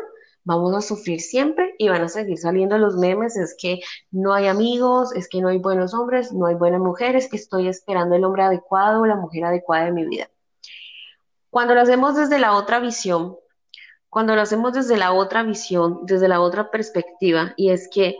vamos a sufrir siempre y van a seguir saliendo los memes, es que no hay amigos, es que no hay buenos hombres, no hay buenas mujeres, que estoy esperando el hombre adecuado o la mujer adecuada de mi vida. Cuando lo hacemos desde la otra visión, cuando lo hacemos desde la otra visión, desde la otra perspectiva, y es que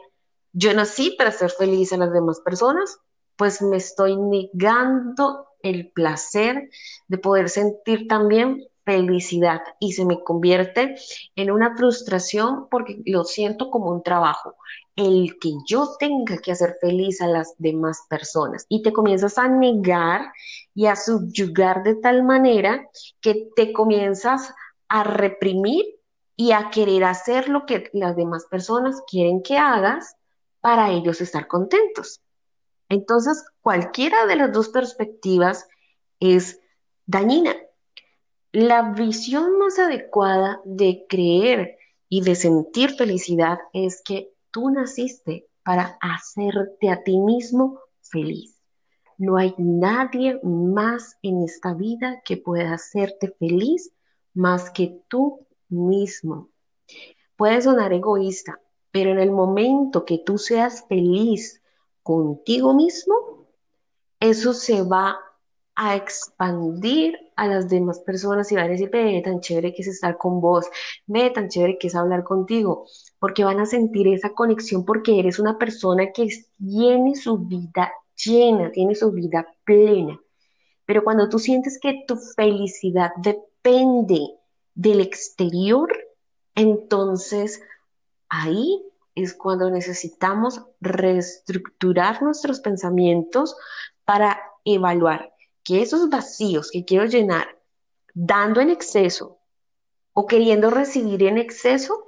yo nací para ser feliz a las demás personas, pues me estoy negando el placer de poder sentir también felicidad y se me convierte en una frustración porque lo siento como un trabajo, el que yo tenga que hacer feliz a las demás personas y te comienzas a negar y a subyugar de tal manera que te comienzas a reprimir y a querer hacer lo que las demás personas quieren que hagas para ellos estar contentos. Entonces, cualquiera de las dos perspectivas es dañina la visión más adecuada de creer y de sentir felicidad es que tú naciste para hacerte a ti mismo feliz. No hay nadie más en esta vida que pueda hacerte feliz más que tú mismo. Puede sonar egoísta, pero en el momento que tú seas feliz contigo mismo, eso se va a expandir a las demás personas y van a decir, ve, tan chévere que es estar con vos, ve, tan chévere que es hablar contigo, porque van a sentir esa conexión porque eres una persona que tiene su vida llena, tiene su vida plena. Pero cuando tú sientes que tu felicidad depende del exterior, entonces ahí es cuando necesitamos reestructurar nuestros pensamientos para evaluar que esos vacíos que quiero llenar dando en exceso o queriendo recibir en exceso,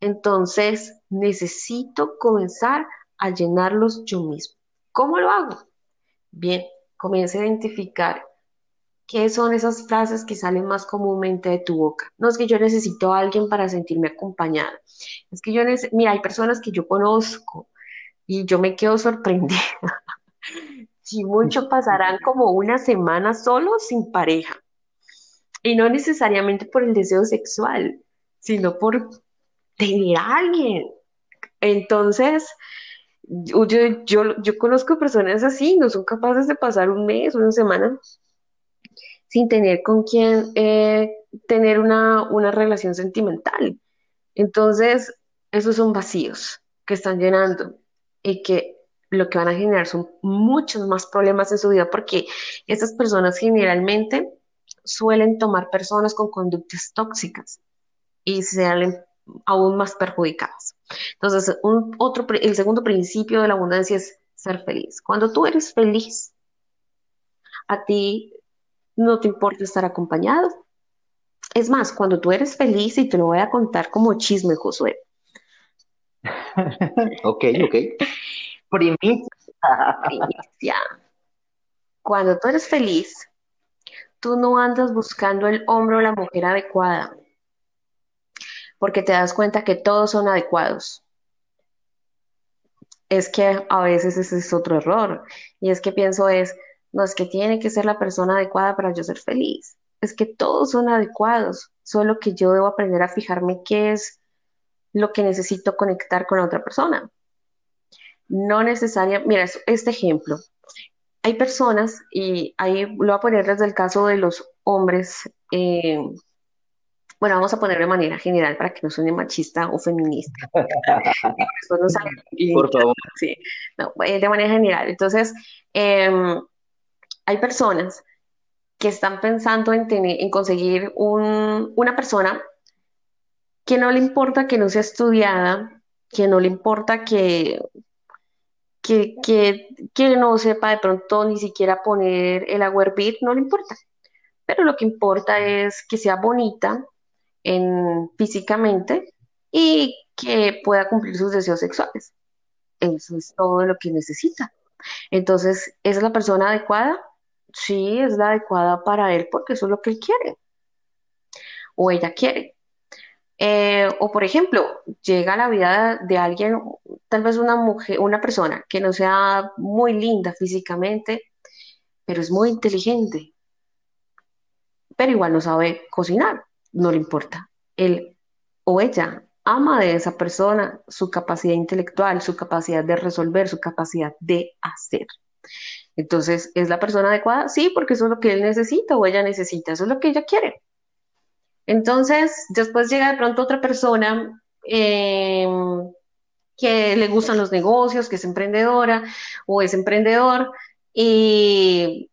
entonces necesito comenzar a llenarlos yo mismo. ¿Cómo lo hago? Bien, comienza a identificar qué son esas frases que salen más comúnmente de tu boca. No es que yo necesito a alguien para sentirme acompañada. Es que yo, mira, hay personas que yo conozco y yo me quedo sorprendida si mucho pasarán como una semana solos sin pareja. Y no necesariamente por el deseo sexual, sino por tener a alguien. Entonces, yo, yo, yo conozco personas así, no son capaces de pasar un mes, una semana sin tener con quién eh, tener una, una relación sentimental. Entonces, esos son vacíos que están llenando y que lo que van a generar son muchos más problemas en su vida porque estas personas generalmente suelen tomar personas con conductas tóxicas y se salen aún más perjudicadas. Entonces, un, otro, el segundo principio de la abundancia es ser feliz. Cuando tú eres feliz, a ti no te importa estar acompañado. Es más, cuando tú eres feliz, y te lo voy a contar como chisme, Josué. ok, ok. Primicia. Cuando tú eres feliz, tú no andas buscando el hombre o la mujer adecuada, porque te das cuenta que todos son adecuados. Es que a veces ese es otro error, y es que pienso es, no es que tiene que ser la persona adecuada para yo ser feliz, es que todos son adecuados, solo que yo debo aprender a fijarme qué es lo que necesito conectar con la otra persona. No necesariamente, mira, este ejemplo. Hay personas, y ahí lo voy a poner desde el caso de los hombres, eh, bueno, vamos a poner de manera general para que no suene machista o feminista. Por favor. Sí, no, eh, de manera general. Entonces, em, hay personas que están pensando en, tener, en conseguir una persona que no le importa que no sea estudiada, que no le importa que, que, no sepa de pronto ni siquiera poner el agua hervir, no le importa. Pero lo que importa es que sea bonita en, físicamente y que pueda cumplir sus deseos sexuales. Eso es todo lo que necesita. Entonces, ¿es la persona adecuada? Sí, es la adecuada para él porque eso es lo que él quiere o ella quiere. Eh, o por ejemplo, llega a la vida de alguien, tal vez una mujer, una persona que no sea muy linda físicamente, pero es muy inteligente, pero igual no sabe cocinar, no le importa. Él o ella ama de esa persona su capacidad intelectual, su capacidad de resolver, su capacidad de hacer. Entonces, ¿es la persona adecuada? Sí, porque eso es lo que él necesita o ella necesita, eso es lo que ella quiere. Entonces, después llega de pronto otra persona em, que le gustan los negocios, que es emprendedora o es emprendedor y,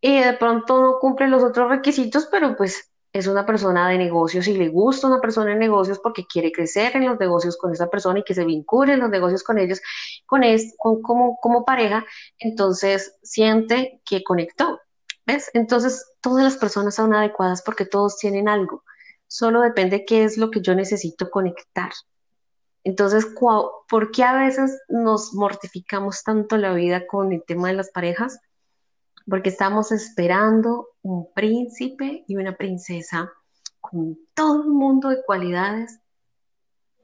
y de pronto no cumple los otros requisitos, pero pues es una persona de negocios y le gusta una persona de negocios porque quiere crecer en los negocios con esa persona y que se vincule en los negocios con ellos, con, es, como, como pareja, entonces siente que conectó. ¿Ves? Entonces todas las personas son adecuadas porque todos tienen algo. Solo depende qué es lo que yo necesito conectar. Entonces, ¿por qué a veces nos mortificamos tanto la vida con el tema de las parejas? porque estamos esperando un príncipe y una princesa con todo un mundo de cualidades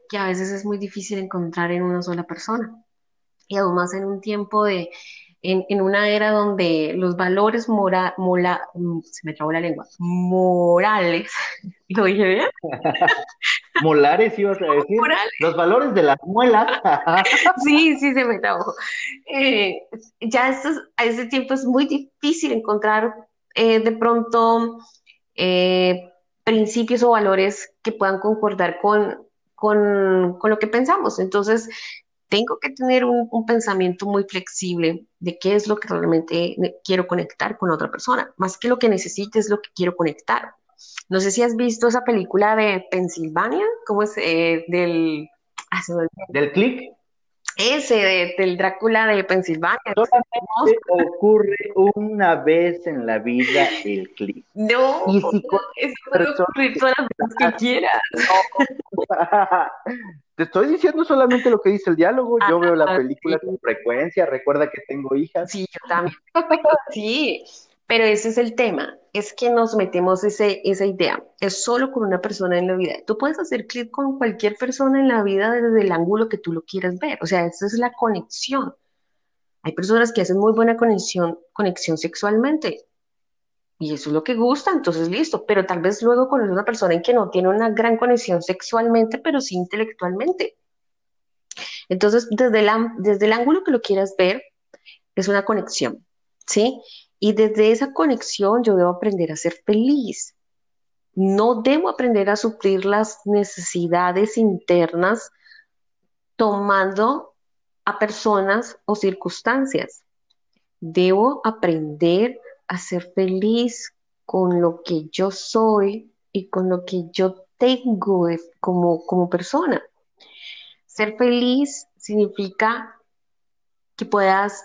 que a veces es muy difícil encontrar en una sola persona. Y además en un tiempo de, en, una era donde los valores mora, mola, mm, se me trabó la lengua, morales, ¿lo dije bien? Molares ibas a decir. Los valores de las muelas. sí, sí, se me trabó. Eh, ya estos, a ese tiempo es muy difícil encontrar eh, de pronto eh, principios o valores que puedan concordar con, con, con, lo que pensamos. Entonces, tengo que tener un, pensamiento muy flexible de qué es lo que realmente quiero conectar con otra persona. Más que lo que necesite es lo que quiero conectar. No sé si has visto esa película de Pensilvania, ¿cómo es? Eh, del... Ah, ¿Del click? Ese, del Drácula de Pensilvania. Solamente ocurre una vez en la vida el click. No, y si eso puede ocurrir todas las veces que quieras. Te estoy diciendo solamente lo que dice el diálogo. Yo veo la ah, película con frecuencia. Recuerda que tengo hijas. Sí, yo también. sí, pero ese es el tema. Es que nos metemos ese, esa idea. Es solo con una persona en la vida. Tú puedes hacer clic con cualquier persona en la vida desde el ángulo que tú lo quieras ver. O sea, esa es la conexión. Hay personas que hacen muy buena conexión, conexión sexualmente y eso es lo que gusta, entonces listo, pero tal vez luego con una persona en que no tiene una gran conexión sexualmente, pero sí intelectualmente. Entonces, desde, desde el ángulo que lo quieras ver, es una conexión, ¿sí? Y desde esa conexión yo debo aprender a ser feliz. No debo aprender a suplir las necesidades internas tomando a personas o circunstancias. Debo aprender a ser feliz con lo que yo soy y con lo que yo tengo como, como persona. Ser feliz significa que puedas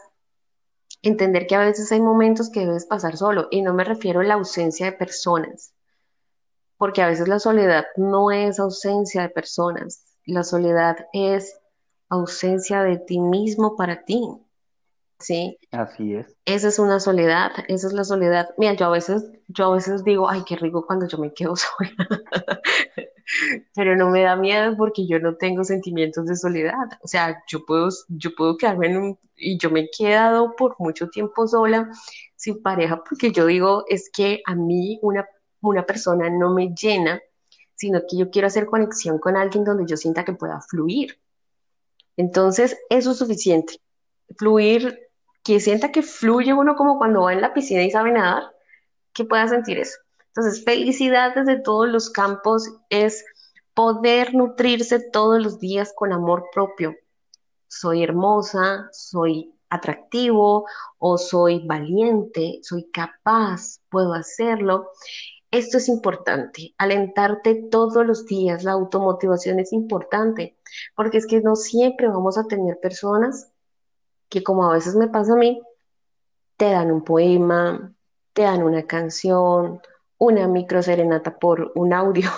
entender que a veces hay momentos que debes pasar solo y no me refiero a la ausencia de personas, porque a veces la soledad no es ausencia de personas, la soledad es ausencia de ti mismo para ti. ¿Sí? Así es. Esa es una soledad, esa es la soledad. Mira, yo a veces, yo a veces digo, ay, qué rico cuando yo me quedo sola. Pero no me da miedo porque yo no tengo sentimientos de soledad. O sea, yo puedo, yo puedo quedarme en un, y yo me he quedado por mucho tiempo sola, sin pareja, porque yo digo, es que a mí una, una persona no me llena, sino que yo quiero hacer conexión con alguien donde yo sienta que pueda fluir. Entonces, eso es suficiente. Fluir que sienta que fluye uno como cuando va en la piscina y sabe nadar, que pueda sentir eso. Entonces, felicidad desde todos los campos es poder nutrirse todos los días con amor propio. Soy hermosa, soy atractivo o soy valiente, soy capaz, puedo hacerlo. Esto es importante, alentarte todos los días, la automotivación es importante, porque es que no siempre vamos a tener personas que como a veces me pasa a mí, te dan un poema, te dan una canción, una micro serenata por un audio,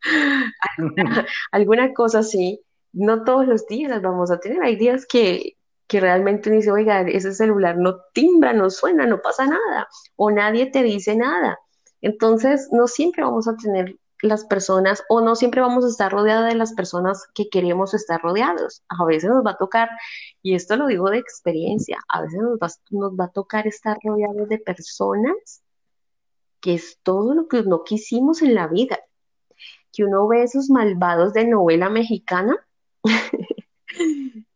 alguna, cosa así. No todos los días las vamos a tener. Hay días que, que realmente uno dice, oiga, ese celular no timbra, no suena, no pasa nada, o nadie te dice nada. Entonces, no siempre vamos a tener las personas o no siempre vamos a estar rodeados de las personas que queremos estar rodeados. A veces nos va a tocar, y esto lo digo de experiencia, a veces nos va, nos va a tocar estar rodeados de personas que es todo lo que no quisimos en la vida. Que uno ve esos malvados de novela mexicana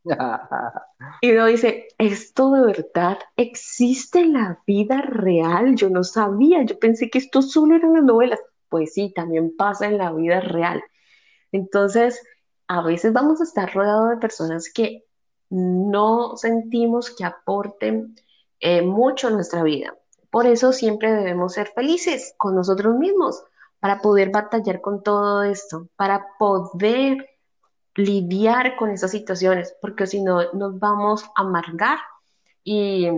y uno dice, ¿esto de verdad existe en la vida real? Yo no sabía, yo pensé que esto solo eran las novelas. Pues sí, también pasa en la vida real. Entonces, a veces vamos a estar rodeados de personas que no sentimos que aporten eh, mucho a nuestra vida. Por eso siempre debemos ser felices con nosotros mismos, para poder batallar con todo esto, para poder lidiar con esas situaciones, porque si no nos vamos a amargar y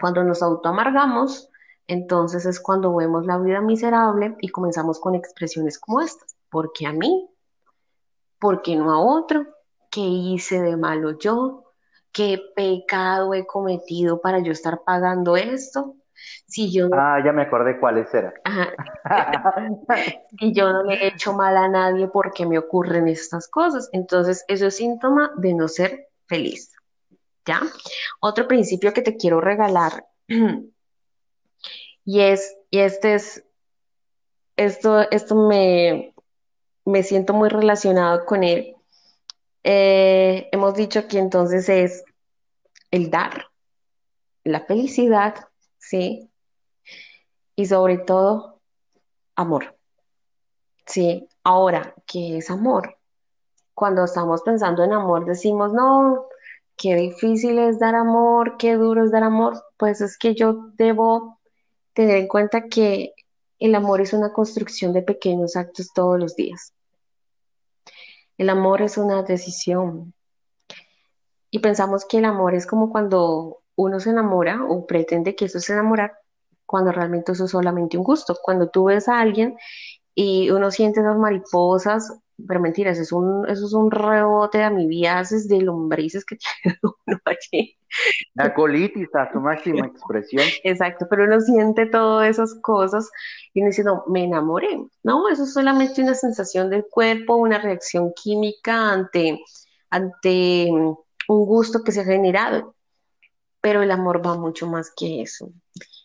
cuando nos autoamargamos, entonces es cuando vemos la vida miserable y comenzamos con expresiones como estas, porque a mí, porque no a otro, ¿qué hice de malo yo? ¿Qué pecado he cometido para yo estar pagando esto? Si yo... Ah, ya me acordé cuáles eran. y yo no le he hecho mal a nadie porque me ocurren estas cosas. Entonces, eso es síntoma de no ser feliz. ¿Ya? Otro principio que te quiero regalar. y es, y este es, esto, esto me, me siento muy relacionado con él. Eh, hemos dicho que entonces es el dar, la felicidad ¿sí? Y sobre todo, amor. Sí, ahora, ¿qué es amor? Cuando estamos pensando en amor, decimos, no, qué difícil es dar amor, qué duro es dar amor. Pues es que yo debo tener en cuenta que el amor es una construcción de pequeños actos todos los días. El amor es una decisión. Y pensamos que el amor es como cuando uno se enamora o pretende que eso es enamorar cuando realmente eso es solamente un gusto. Cuando tú ves a alguien y uno siente esas mariposas, pero mentiras, es un, eso es un rebote de amibiaces, de lombrices que tiene uno allí. La colitis a su máxima expresión. Exacto, pero uno siente todas esas cosas y uno dice, no, me enamoré. No, eso es solamente una sensación del cuerpo, una reacción química ante, ante un gusto que se ha generado pero el amor va mucho más que eso.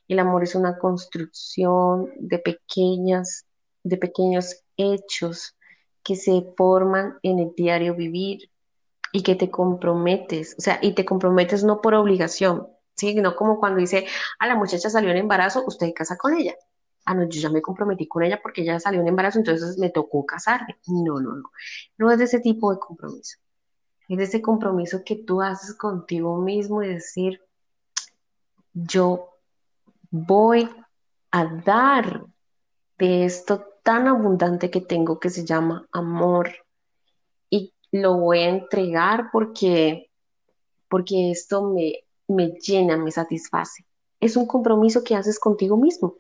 El amor es una construcción de pequeñas, de pequeños hechos que se forman en el diario vivir y que te comprometes, o sea, y te comprometes no por obligación, ¿sí? No como cuando dice, a la muchacha salió en embarazo, usted casa con ella. Ah, no, yo ya me comprometí con ella porque ella salió en embarazo, entonces me tocó casarme. No, no, no. No es de ese tipo de compromiso. Es de ese compromiso que tú haces contigo mismo y decir, yo voy a dar de esto tan abundante que tengo que se llama amor y lo voy a entregar porque porque esto me, me llena, me satisface. Es un compromiso que haces contigo mismo,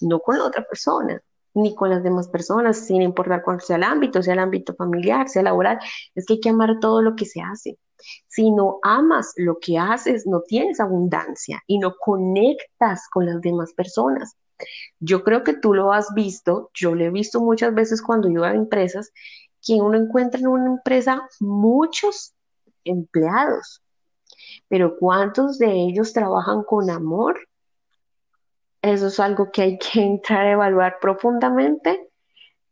no con la otra persona, ni con las demás personas, sin importar cuál sea el ámbito, sea el ámbito familiar, sea laboral. Es que hay que amar todo lo que se hace. Si no amas lo que haces, no tienes abundancia y no conectas con las demás personas. Yo creo que tú lo has visto, yo lo he visto muchas veces cuando yo a empresas, que uno encuentra en una empresa muchos empleados, pero ¿cuántos de ellos trabajan con amor? Eso es algo que hay que entrar a evaluar profundamente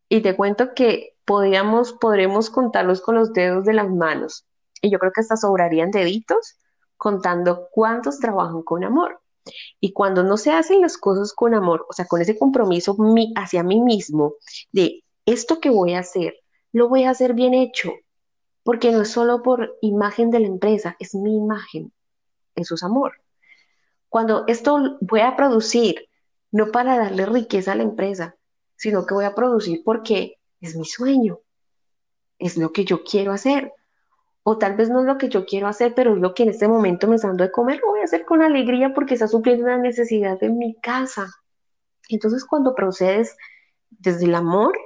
y te cuento que podríamos, podremos contarlos con los dedos de las manos y yo creo que hasta sobrarían deditos contando cuántos trabajan con amor. Y cuando no se hacen las cosas con amor, o sea, con ese compromiso hacia mí mismo de esto que voy a hacer, lo voy a hacer bien hecho, porque no es solo por imagen de la empresa, es mi imagen, eso es amor. Cuando esto voy a producir, no para darle riqueza a la empresa, sino que voy a producir porque es mi sueño, es lo que yo quiero hacer o tal vez no es lo que yo quiero hacer, pero es lo que en este momento me está dando de comer, lo voy a hacer con alegría porque está supliendo una necesidad en mi casa. Entonces, cuando procedes desde el amor,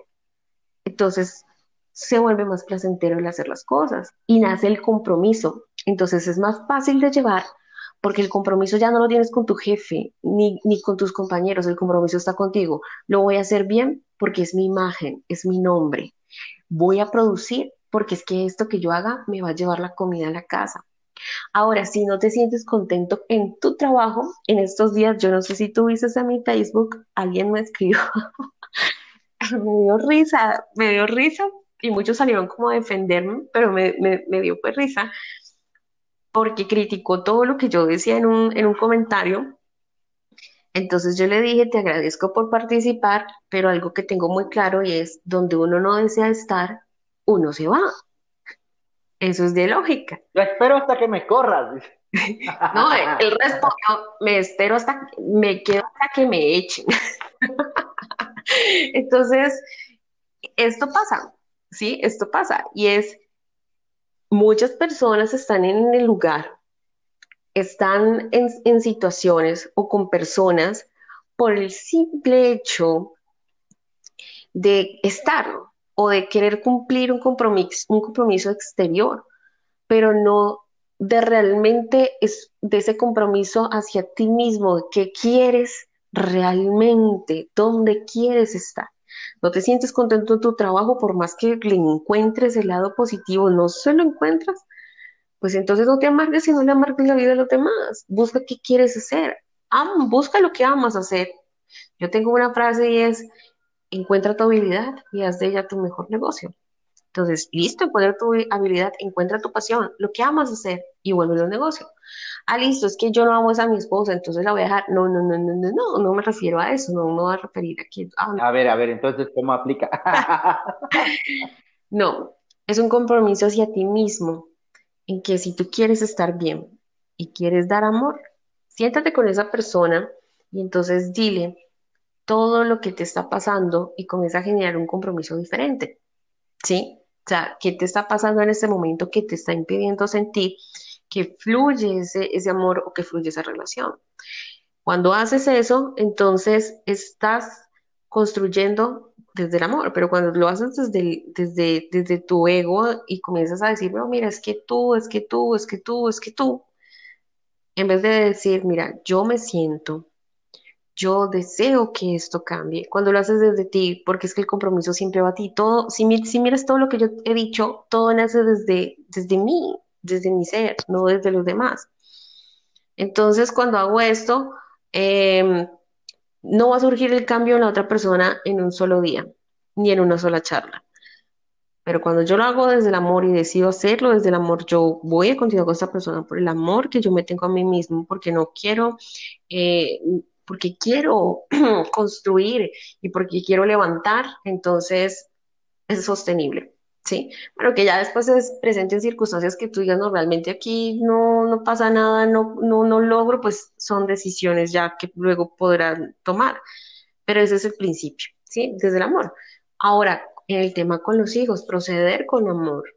entonces se vuelve más placentero el hacer las cosas y nace el compromiso. Entonces es más fácil de llevar porque el compromiso ya no lo tienes con tu jefe ni, ni con tus compañeros, el compromiso está contigo. Lo voy a hacer bien porque es mi imagen, es mi nombre. Voy a producir porque es que esto que yo haga me va a llevar la comida a la casa. Ahora, si no te sientes contento en tu trabajo, en estos días, yo no sé si tú viste a mi Facebook, alguien me escribió, me dio risa, me dio risa y muchos salieron como a defenderme, pero me, dio pues risa porque criticó todo lo que yo decía en un, en un comentario. Entonces yo le dije, te agradezco por participar, pero algo que tengo muy claro y es, donde uno no desea estar, uno se va. Eso es de lógica. Yo espero hasta que me corras. no, él respondió, me espero hasta, me quedo hasta que me echen. Entonces, esto pasa, ¿sí? Esto pasa. Y es, muchas personas están en el lugar, están en, en situaciones o con personas por el simple hecho de estar, o de querer cumplir un compromiso, un compromiso exterior, pero no de realmente es de ese compromiso hacia ti mismo, de qué quieres realmente, dónde quieres estar. No te sientes contento en tu trabajo por más que le encuentres el lado positivo, no se lo encuentras, pues entonces no te amargues y no le amargues la vida a los demás. Busca qué quieres hacer. busca lo que amas hacer. Yo tengo una frase y es, encuentra tu habilidad y haz de ella tu mejor negocio. Entonces, listo, encuentra tu habilidad, encuentra tu pasión, lo que amas hacer y vuelve un negocio. Ah, listo, es que yo no amo a mi esposa, entonces la voy a dejar. No, no, no, no, no, no, no me refiero a eso, no me voy a referir aquí. A ver, a ver, entonces, ¿cómo aplica? no, es un compromiso hacia ti mismo, en que si tú quieres estar bien y quieres dar amor, siéntate con esa persona y entonces dile, todo lo que te está pasando y comienza a generar un compromiso diferente. ¿Sí? O sea, ¿qué te está pasando en este momento que te está impidiendo sentir que fluye ese, ese amor o que fluye esa relación? Cuando haces eso, entonces estás construyendo desde el amor, pero cuando lo haces desde, desde, desde tu ego y comienzas a decir, bueno, mira, es que tú, es que tú, es que tú, es que tú, en vez de decir, mira, yo me siento yo deseo que esto cambie. Cuando lo haces desde ti, porque es que el compromiso siempre va a ti. Todo, si, miras todo lo que yo he dicho, todo nace desde, desde mí, desde mi ser, no desde los demás. Entonces, cuando hago esto, em, no va a surgir el cambio en la otra persona en un solo día, ni en una sola charla. Pero cuando yo lo hago desde el amor y decido hacerlo desde el amor, yo voy a continuar con esta persona por el amor que yo me tengo a mí mismo, porque no quiero eh, porque quiero construir y porque quiero levantar, entonces es sostenible. Sí, pero que ya después se presenten circunstancias que tú digas, no, realmente aquí no, no pasa nada, no, no, no logro, pues son decisiones ya que luego podrán tomar. Pero ese es el principio, ¿sí? Desde el amor. Ahora, en el tema con los hijos, proceder con amor,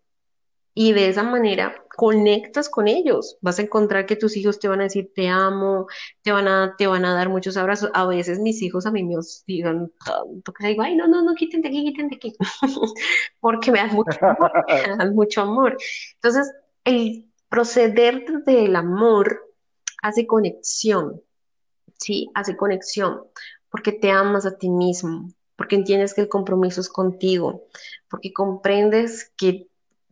y de esa manera conectas con ellos. Vas a encontrar que tus hijos te van a decir te amo, te van a, te van a dar muchos abrazos. A veces mis hijos a mí me digan tanto que digo, ay, no, no, no, quítense aquí, quítense aquí, porque me dan mucho amor, me mucho amor. Entonces, el proceder desde el amor hace conexión, ¿sí? Hace conexión, porque te amas a ti mismo, porque entiendes que el compromiso es contigo, porque comprendes que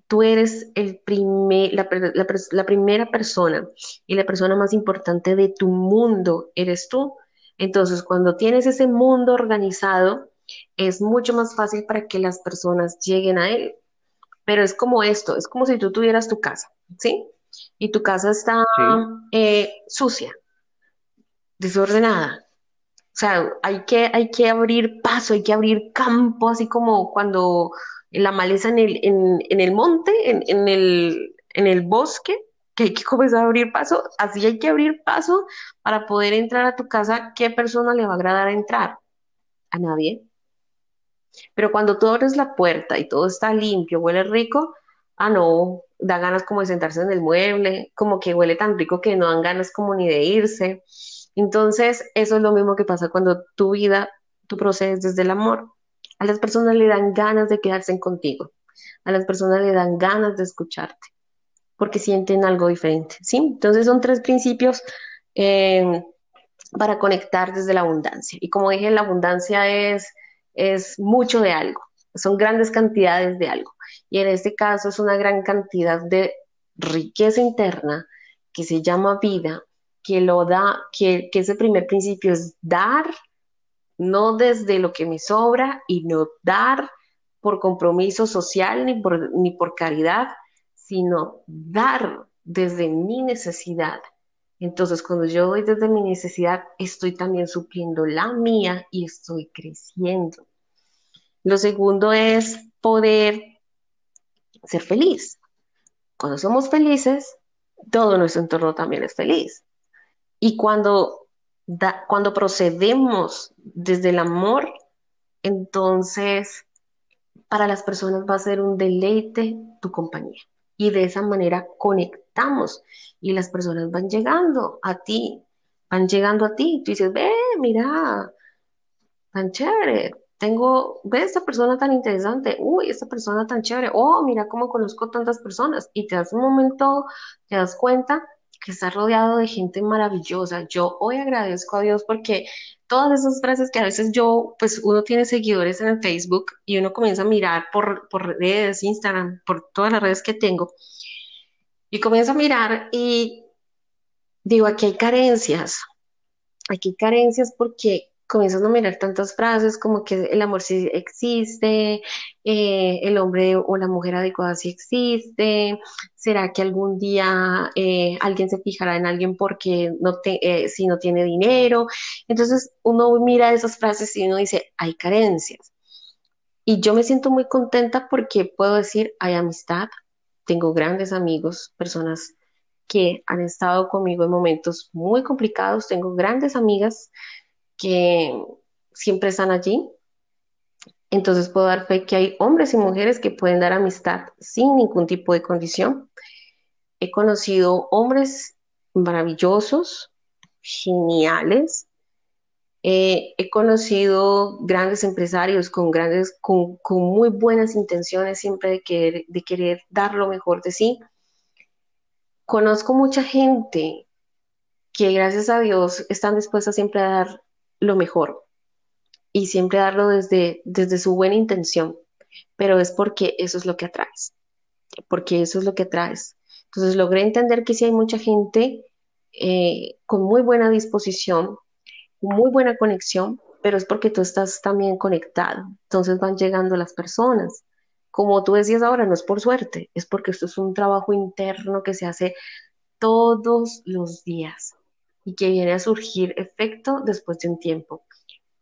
tú eres el primer, la, primera persona y la persona más importante de tu mundo eres tú. Entonces, cuando tienes ese mundo organizado, es mucho más fácil para que las personas lleguen a él. Pero es como esto, es como si tú tuvieras tu casa, ¿sí? Y tu casa está eh, sucia, desordenada. O sea, hay que, hay que abrir paso, hay que abrir campo, así como cuando la maleza en el, en, el monte, en, el, en el bosque, que hay que comenzar a abrir paso, así hay que abrir paso para poder entrar a tu casa, ¿qué persona le va a agradar entrar? A nadie. Pero cuando tú abres la puerta y todo está limpio, huele rico, ah, no, da ganas como de sentarse en el mueble, como que huele tan rico que no dan ganas como ni de irse. Entonces, eso es lo mismo que pasa cuando tu vida, tú procedes desde el amor. A las personas le dan ganas de quedarse contigo. A las personas le dan ganas de escucharte porque sienten algo diferente. ¿sí? Entonces son tres principios eh, para conectar desde la abundancia. Y como dije, la abundancia es es mucho de algo, son grandes cantidades de algo. Y en este caso es una gran cantidad de riqueza interna que se llama vida, que lo da, que, que ese primer principio es dar, no desde lo que me sobra y no dar por compromiso social ni por, ni por caridad, sino dar desde mi necesidad. Entonces, cuando yo doy desde mi necesidad, estoy también supliendo la mía y estoy creciendo. Lo segundo es poder ser feliz. Cuando somos felices, todo nuestro entorno también es feliz. Y cuando, cuando procedemos desde el amor, entonces para las personas va a ser un deleite tu compañía. Y de esa manera conectamos y las personas van llegando a ti, van llegando a ti. Tú dices, ve, mira, tan chévere, tengo, ve esta persona tan interesante, uy, esta persona tan chévere, oh, mira cómo conozco tantas personas. Y te das un momento, te das cuenta que estás rodeado de gente maravillosa. Yo hoy agradezco a Dios porque todas esas frases que a veces yo, pues uno tiene seguidores en el Facebook y uno comienza a mirar por, por redes, Instagram, por todas las redes que tengo, y comienza a mirar y digo, aquí hay carencias, aquí hay carencias porque comienzas a mirar tantas frases como que el amor sí existe, eh, el hombre o la mujer adecuada sí existe, será que algún día eh, alguien se fijará en alguien porque no te, eh, si no tiene dinero. Entonces uno mira esas frases y uno dice, hay carencias. Y yo me siento muy contenta porque puedo decir, hay amistad, tengo grandes amigos, personas que han estado conmigo en momentos muy complicados, tengo grandes amigas que siempre están allí. Entonces puedo dar fe que hay hombres y mujeres que pueden dar amistad sin ningún tipo de condición. He conocido hombres maravillosos, geniales. Eh, he conocido grandes empresarios con, grandes, con, muy buenas intenciones siempre de querer, de querer dar lo mejor de sí. Conozco mucha gente que gracias a Dios están dispuestas siempre a dar lo mejor y siempre darlo desde, desde su buena intención, pero es porque eso es lo que atraes, porque eso es lo que atraes. Entonces logré entender que si hay mucha gente eh, con muy buena disposición, muy buena conexión, pero es porque tú estás también conectado. Entonces van llegando las personas. Como tú decías ahora, no es por suerte, es porque esto es un trabajo interno que se hace todos los días y que viene a surgir efecto después de un tiempo.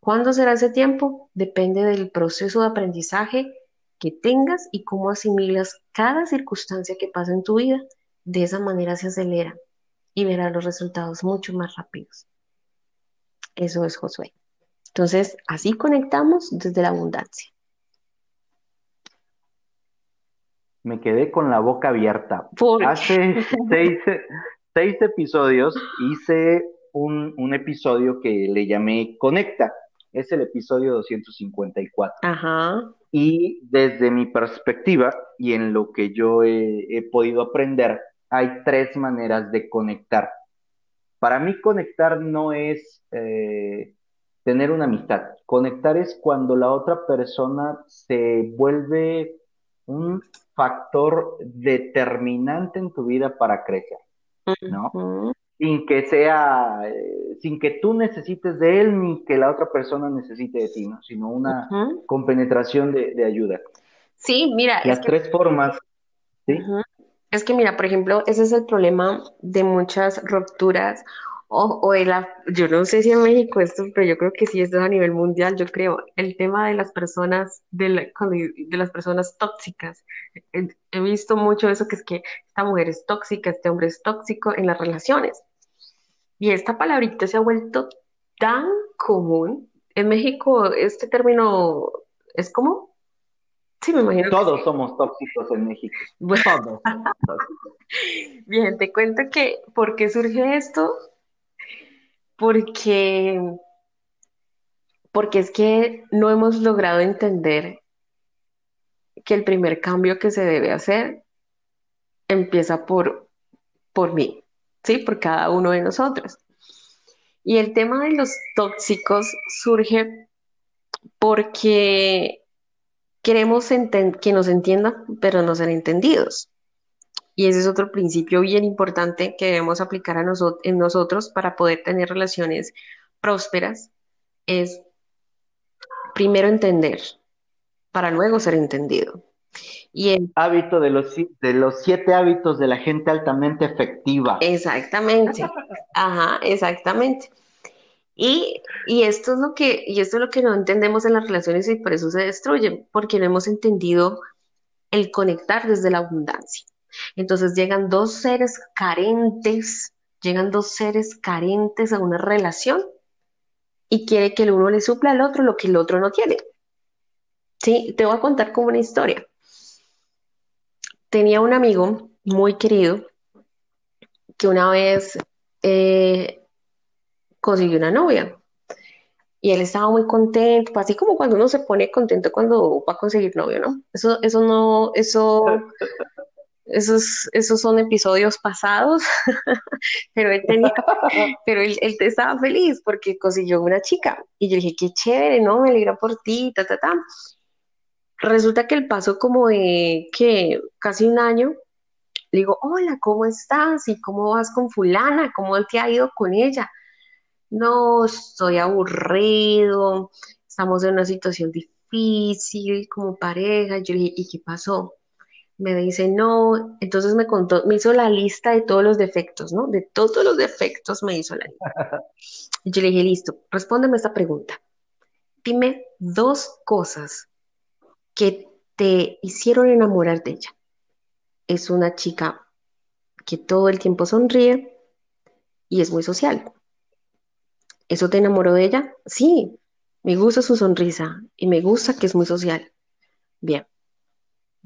¿Cuándo será ese tiempo? Depende del proceso de aprendizaje que tengas y cómo asimilas cada circunstancia que pasa en tu vida. De esa manera se acelera y verás los resultados mucho más rápidos. Eso es Josué. Entonces, así conectamos desde la abundancia. Me quedé con la boca abierta. Hace seis, seis episodios hice un, episodio que le llamé Conecta. Es el episodio 254. Ajá. Y desde mi perspectiva y en lo que yo he, podido aprender, hay tres maneras de conectar. Para mí conectar no es eh, tener una amistad. Conectar es cuando la otra persona se vuelve un factor determinante en tu vida para crecer. ¿No? Sin que sea, eh, sin que tú necesites de él ni que la otra persona necesite de ti, ¿no? Sino una compenetración de, ayuda. Sí, mira. Las tres formas, ¿sí? Es que mira, por ejemplo, ese es el problema de muchas rupturas o, o la, yo no sé si en México esto, pero yo creo que sí, esto es a nivel mundial, yo creo, el tema de las personas, de, de las personas tóxicas. He, visto mucho eso, que es que esta mujer es tóxica, este hombre es tóxico en las relaciones. Y esta palabrita se ha vuelto tan común. En México este término es como... Sí, me imagino. Todos somos tóxicos en México. Todos. Bien, te cuento que, ¿por qué surge esto? Porque, porque es que no hemos logrado entender que el primer cambio que se debe hacer empieza por, por mí, ¿sí? Por cada uno de nosotros. Y el tema de los tóxicos surge porque queremos que nos entiendan, pero no ser entendidos. Y ese es otro principio bien importante que debemos aplicar a en nosotros para poder tener relaciones prósperas, es primero entender, para luego ser entendido. Y el hábito de los, de los siete hábitos de la gente altamente efectiva. Exactamente. Ajá, exactamente. Y, y, esto es lo que, y esto es lo que no entendemos en las relaciones y por eso se destruyen, porque no hemos entendido el conectar desde la abundancia. Entonces llegan dos seres carentes, llegan dos seres carentes a una relación y quiere que el uno le supla al otro lo que el otro no tiene. Sí, te voy a contar como una historia. Tenía un amigo muy querido que una vez eh, consiguió una novia y él estaba muy contento, así como cuando uno se pone contento cuando va a conseguir novio, ¿no? Eso, eso no, eso, esos, esos son episodios pasados, pero él tenía, pero él, él, estaba feliz porque consiguió una chica. Y yo dije, qué chévere, ¿no? Me alegra por ti, ta, ta, ta. Resulta que el paso como de que casi un año, le digo, hola, ¿cómo estás? ¿Y cómo vas con fulana? ¿Cómo te ha ido con ella? No, estoy aburrido, estamos en una situación difícil como pareja. Yo le dije, ¿y qué pasó? Me dice, no, entonces me contó, me hizo la lista de todos los defectos, ¿no? De todos los defectos me hizo la lista. Y yo le dije, listo, respóndeme esta pregunta. Dime dos cosas que te hicieron enamorar de ella. Es una chica que todo el tiempo sonríe y es muy social. ¿Eso te enamoró de ella? Sí, me gusta su sonrisa y me gusta que es muy social. Bien,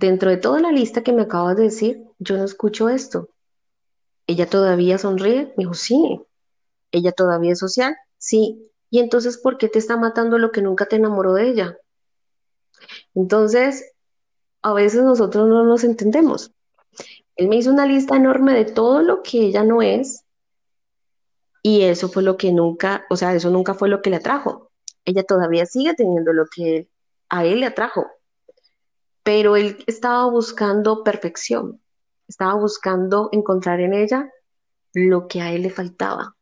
dentro de toda la lista que me acabas de decir, yo no escucho esto. ¿Ella todavía sonríe? Me dijo, sí. ¿Ella todavía es social? Sí. ¿Y entonces por qué te está matando lo que nunca te enamoró de ella? Entonces, a veces nosotros no nos entendemos. Él me hizo una lista enorme de todo lo que ella no es y eso fue lo que nunca, o sea, eso nunca fue lo que le atrajo. Ella todavía sigue teniendo lo que a él le atrajo, pero él estaba buscando perfección, estaba buscando encontrar en ella lo que a él le faltaba.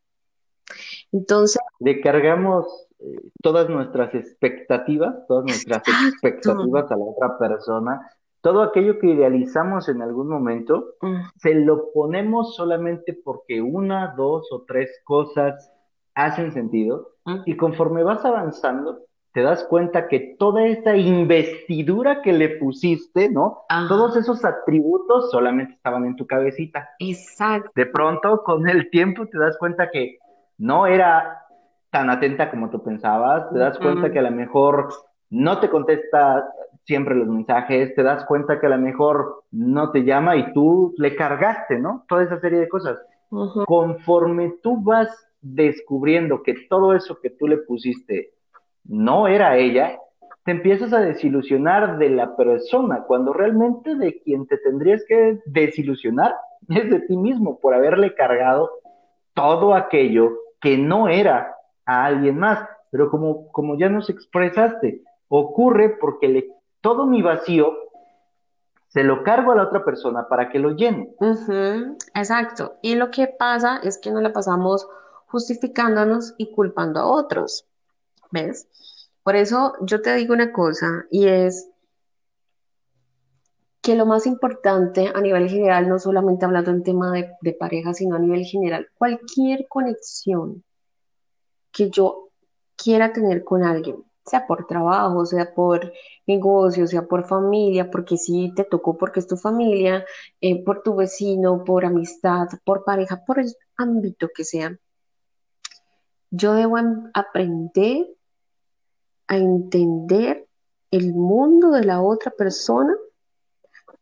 Entonces... Le cargamos eh, todas nuestras expectativas, todas nuestras expectativas a la otra persona, todo aquello que idealizamos en algún momento, mm. se lo ponemos solamente porque una, dos o tres cosas hacen sentido mm. y conforme vas avanzando, te das cuenta que toda esa investidura que le pusiste, ¿no? Todos esos atributos solamente estaban en tu cabecita. Exacto. De pronto, con el tiempo, te das cuenta que no era tan atenta como tú pensabas, te das cuenta que a lo mejor no te contesta siempre los mensajes, te das cuenta que a lo mejor no te llama y tú le cargaste, ¿no? Toda esa serie de cosas. Conforme tú vas descubriendo que todo eso que tú le pusiste no era ella, te empiezas a desilusionar de la persona, cuando realmente de quien te tendrías que desilusionar es de ti mismo por haberle cargado todo aquello que no era a alguien más. Pero como, como ya nos expresaste, ocurre porque le, todo mi vacío se lo cargo a la otra persona para que lo llene. exacto. Y lo que pasa es que no le pasamos justificándonos y culpando a otros. ¿Ves? Por eso yo te digo una cosa y es que lo más importante a nivel general, no solamente hablando en tema de, pareja, sino a nivel general, cualquier conexión que yo quiera tener con alguien, sea por trabajo, sea por negocio, sea por familia, porque si te tocó porque es tu familia, eh, por tu vecino, por amistad, por pareja, por el ámbito que sea. Yo debo aprender a entender el mundo de la otra persona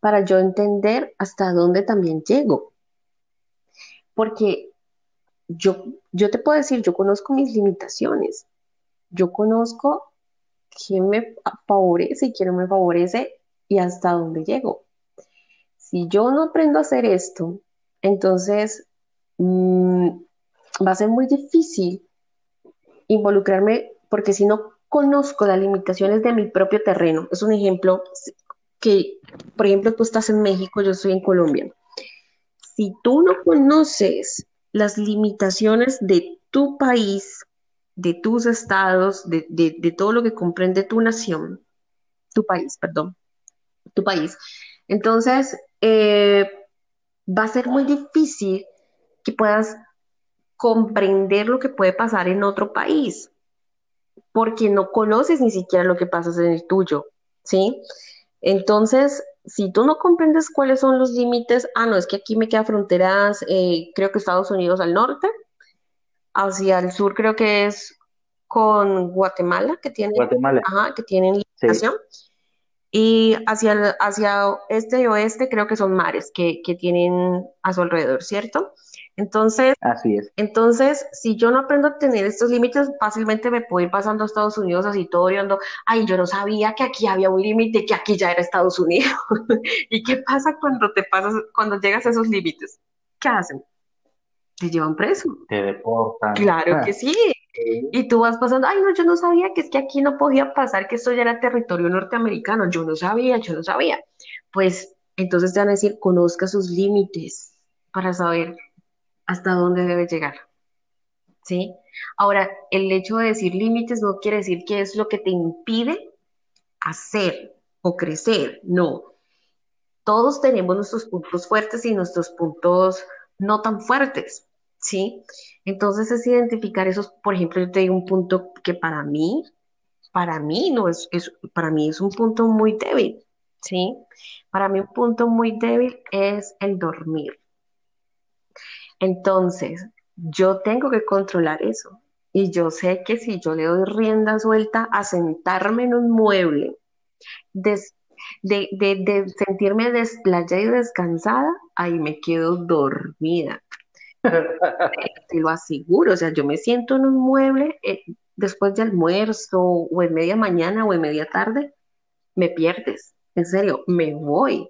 para yo entender hasta dónde también llego. Porque yo, yo te puedo decir, yo conozco mis limitaciones, yo conozco quién me favorece y quién no me favorece y hasta dónde llego. Si yo no aprendo a hacer esto, entonces mm, va a ser muy difícil involucrarme porque si no conozco las limitaciones de mi propio terreno, es un ejemplo que, por ejemplo, tú estás en México, yo estoy en Colombia. Si tú no conoces las limitaciones de tu país, de tus estados, de, todo lo que comprende tu nación, tu país, perdón, tu país, entonces eh, va a ser muy difícil que puedas comprender lo que puede pasar en otro país, porque no conoces ni siquiera lo que pasa en el tuyo, ¿sí? Entonces, si tú no comprendes cuáles son los límites, ah, no, es que aquí me queda fronteras, eh, creo que Estados Unidos al norte, hacia el sur creo que es con Guatemala, que tiene, Guatemala. Ajá, que tienen limitación. Y hacia, hacia este y oeste creo que son mares que, que tienen a su alrededor, ¿cierto? Entonces, Así es. entonces, si yo no aprendo a tener estos límites, fácilmente me puedo ir pasando a Estados Unidos así todo oriando, ay, yo no sabía que aquí había un límite, que aquí ya era Estados Unidos. ¿Y qué pasa cuando te pasas, cuando llegas a esos límites? ¿Qué hacen? Te llevan preso. Te deportan. Claro que sí. Y tú vas pasando, ay, no, yo no sabía que es que aquí no podía pasar, que esto ya era territorio norteamericano, yo no sabía, yo no sabía. Pues entonces te van a decir, conozca sus límites para saber hasta dónde debe llegar. ¿Sí? Ahora, el hecho de decir límites no quiere decir que es lo que te impide hacer o crecer, no. Todos tenemos nuestros puntos fuertes y nuestros puntos no tan fuertes, ¿sí? Entonces es identificar esos, por ejemplo, yo te digo un punto que para mí, para mí no es, es para mí es un punto muy débil, ¿sí? Para mí un punto muy débil es el dormir. Entonces, yo tengo que controlar eso. Y yo sé que si yo le doy rienda suelta a sentarme en un mueble, de, de, sentirme desplayada y descansada, ahí me quedo dormida. Te lo aseguro, o sea, yo me siento en un mueble eh, después de almuerzo o en media mañana o en media tarde, me pierdes, en serio, me voy,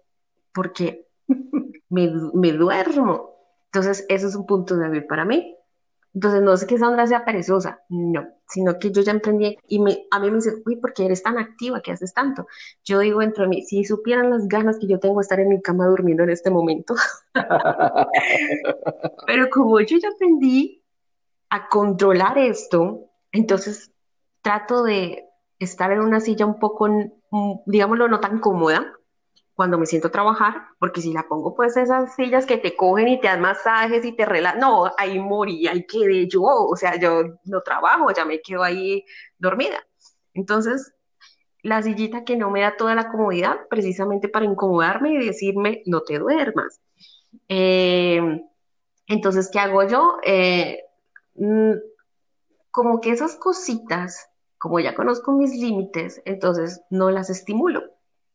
porque me, me duermo. Entonces, eso es un punto débil para mí. Entonces, no es que Sandra sea perezosa, no, sino que yo ya emprendí y me, a mí me dicen, uy, ¿por qué eres tan activa? ¿Qué haces tanto? Yo digo entre mí, si supieran las ganas que yo tengo de estar en mi cama durmiendo en este momento. Pero como yo ya aprendí a controlar esto, entonces trato de estar en una silla un poco, mm, digámoslo, no tan cómoda, cuando me siento a trabajar, porque si la pongo pues esas sillas que te cogen y te dan masajes y te relajan, no, ahí morí, ahí quedé yo, o sea, yo no trabajo, ya me quedo ahí dormida. Entonces, la sillita que no me da toda la comodidad, precisamente para incomodarme y decirme, no te duermas. Eh, entonces, ¿qué hago yo? Eh, mm, como que esas cositas, como ya conozco mis límites, entonces no las estimulo,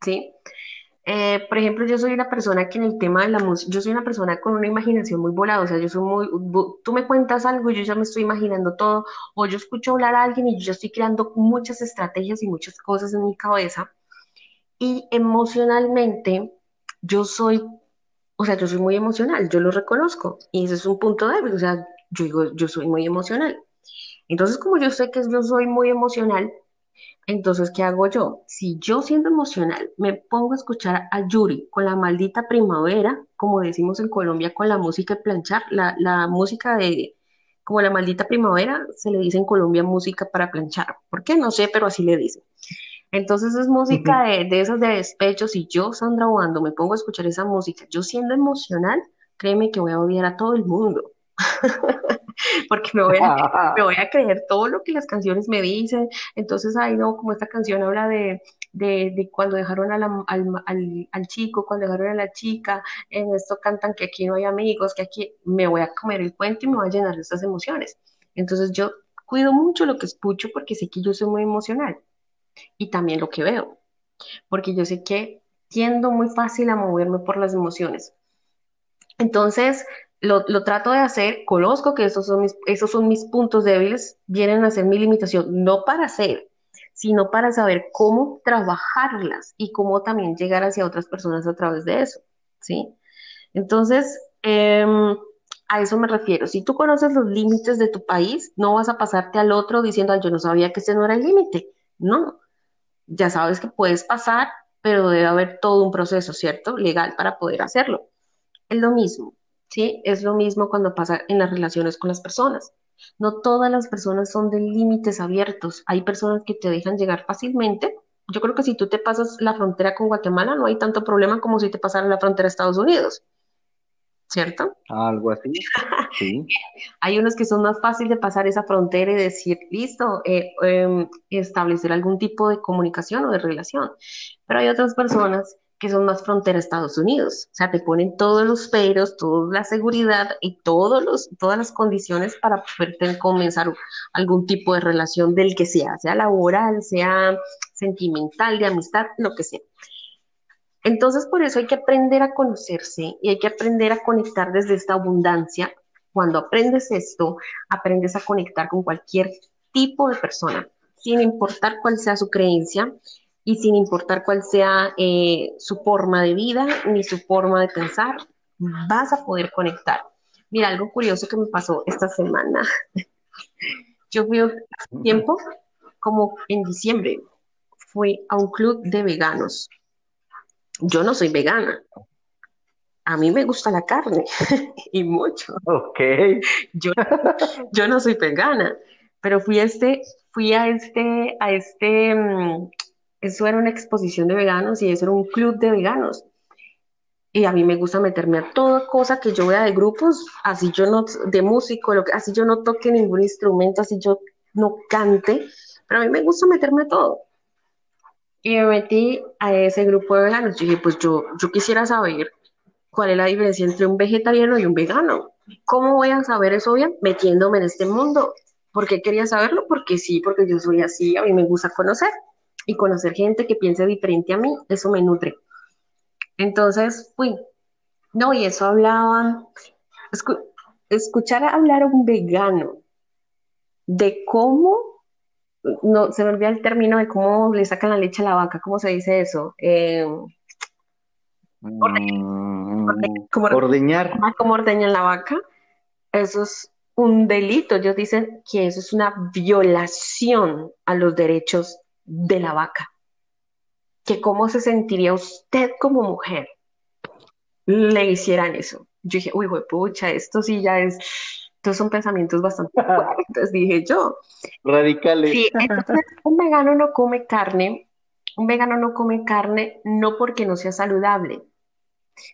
¿sí? Eh, por ejemplo, yo soy una persona que en el tema de la música, yo soy una persona con una imaginación muy volada, o sea, yo soy muy, tú me cuentas algo y yo ya me estoy imaginando todo, o yo escucho hablar a alguien y yo estoy creando muchas estrategias y muchas cosas en mi cabeza, y emocionalmente yo soy, o sea, yo soy muy emocional, yo lo reconozco, y ese es un punto débil, o sea, yo digo, yo soy muy emocional. Entonces, como yo sé que yo soy muy emocional, entonces, ¿qué hago yo? Si yo siendo emocional me pongo a escuchar a Yuri con la maldita primavera, como decimos en Colombia, con la música de planchar, la, la música de, como la maldita primavera, se le dice en Colombia música para planchar. ¿Por qué? No sé, pero así le dicen. Entonces es música de, de esas de despecho. Si yo, Sandra Obando, me pongo a escuchar esa música, yo siendo emocional, créeme que voy a odiar a todo el mundo. porque me voy, a, me voy a creer todo lo que las canciones me dicen. Entonces, ahí no, como esta canción habla de, de, cuando dejaron al, al, chico, cuando dejaron a la chica, en esto cantan que aquí no hay amigos, que aquí me voy a comer el cuento y me voy a llenar de estas emociones. Entonces, yo cuido mucho lo que escucho porque sé que yo soy muy emocional y también lo que veo, porque yo sé que tiendo muy fácil a moverme por las emociones. Entonces, lo, trato de hacer, conozco que esos son, mis, esos son mis puntos débiles, vienen a ser mi limitación, no para hacer, sino para saber cómo trabajarlas y cómo también llegar hacia otras personas a través de eso, ¿sí? Entonces, em, a eso me refiero. Si tú conoces los límites de tu país, no vas a pasarte al otro diciendo, yo no sabía que ese no era el límite. No, ya sabes que puedes pasar, pero debe haber todo un proceso, ¿cierto? Legal para poder hacerlo. Es lo mismo, ¿sí? Es lo mismo cuando pasa en las relaciones con las personas. No todas las personas son de límites abiertos. Hay personas que te dejan llegar fácilmente. Yo creo que si tú te pasas la frontera con Guatemala, no hay tanto problema como si te pasaras la frontera a Estados Unidos. ¿Cierto? Algo así. Sí. hay unos que son más fáciles de pasar esa frontera y decir, listo, eh, em, establecer algún tipo de comunicación o de relación. Pero hay otras personas que son más frontera Estados Unidos. O sea, te ponen todos los peros, toda la seguridad y todos los, todas las condiciones para poder comenzar algún tipo de relación del que sea, sea laboral, sea sentimental, de amistad, lo que sea. Entonces, por eso hay que aprender a conocerse y hay que aprender a conectar desde esta abundancia. Cuando aprendes esto, aprendes a conectar con cualquier tipo de persona, sin importar cuál sea su creencia, y sin importar cuál sea eh, su forma de vida ni su forma de pensar, vas a poder conectar. Mira, algo curioso que me pasó esta semana. Yo fui un tiempo, como en diciembre, fui a un club de veganos. Yo no soy vegana. A mí me gusta la carne y mucho. Ok. Yo, yo no soy vegana, pero fui a este, fui a este, a este, mm, eso era una exposición de veganos y eso era un club de veganos. Y a mí me gusta meterme a toda cosa que yo vea de grupos, así yo no, de músico, así yo no toque ningún instrumento, así yo no cante, pero a mí me gusta meterme a todo. Y me metí a ese grupo de veganos. Dije, pues yo, yo quisiera saber cuál es la diferencia entre un vegetariano y un vegano. ¿Cómo voy a saber eso bien? Metiéndome en este mundo. ¿Por qué quería saberlo? Porque sí, porque yo soy así, a mí me gusta conocer y conocer gente que piense diferente a mí, eso me nutre. Entonces fui, no, y eso hablaban, escuchar hablar a un vegano de cómo, no, se me olvida el término de cómo le sacan la leche a la vaca, ¿cómo se dice eso? Eh, ordeñar. ¿Cómo ordeñan la vaca? Eso es un delito. Ellos dicen que eso es una violación a los derechos de la vaca. Que cómo se sentiría usted como mujer le hicieran eso. Yo dije, uy, pucha, esto sí ya es, estos son pensamientos bastante fuertes, dije yo. Radicales. Sí, entonces un vegano no come carne, un vegano no come carne no porque no sea saludable,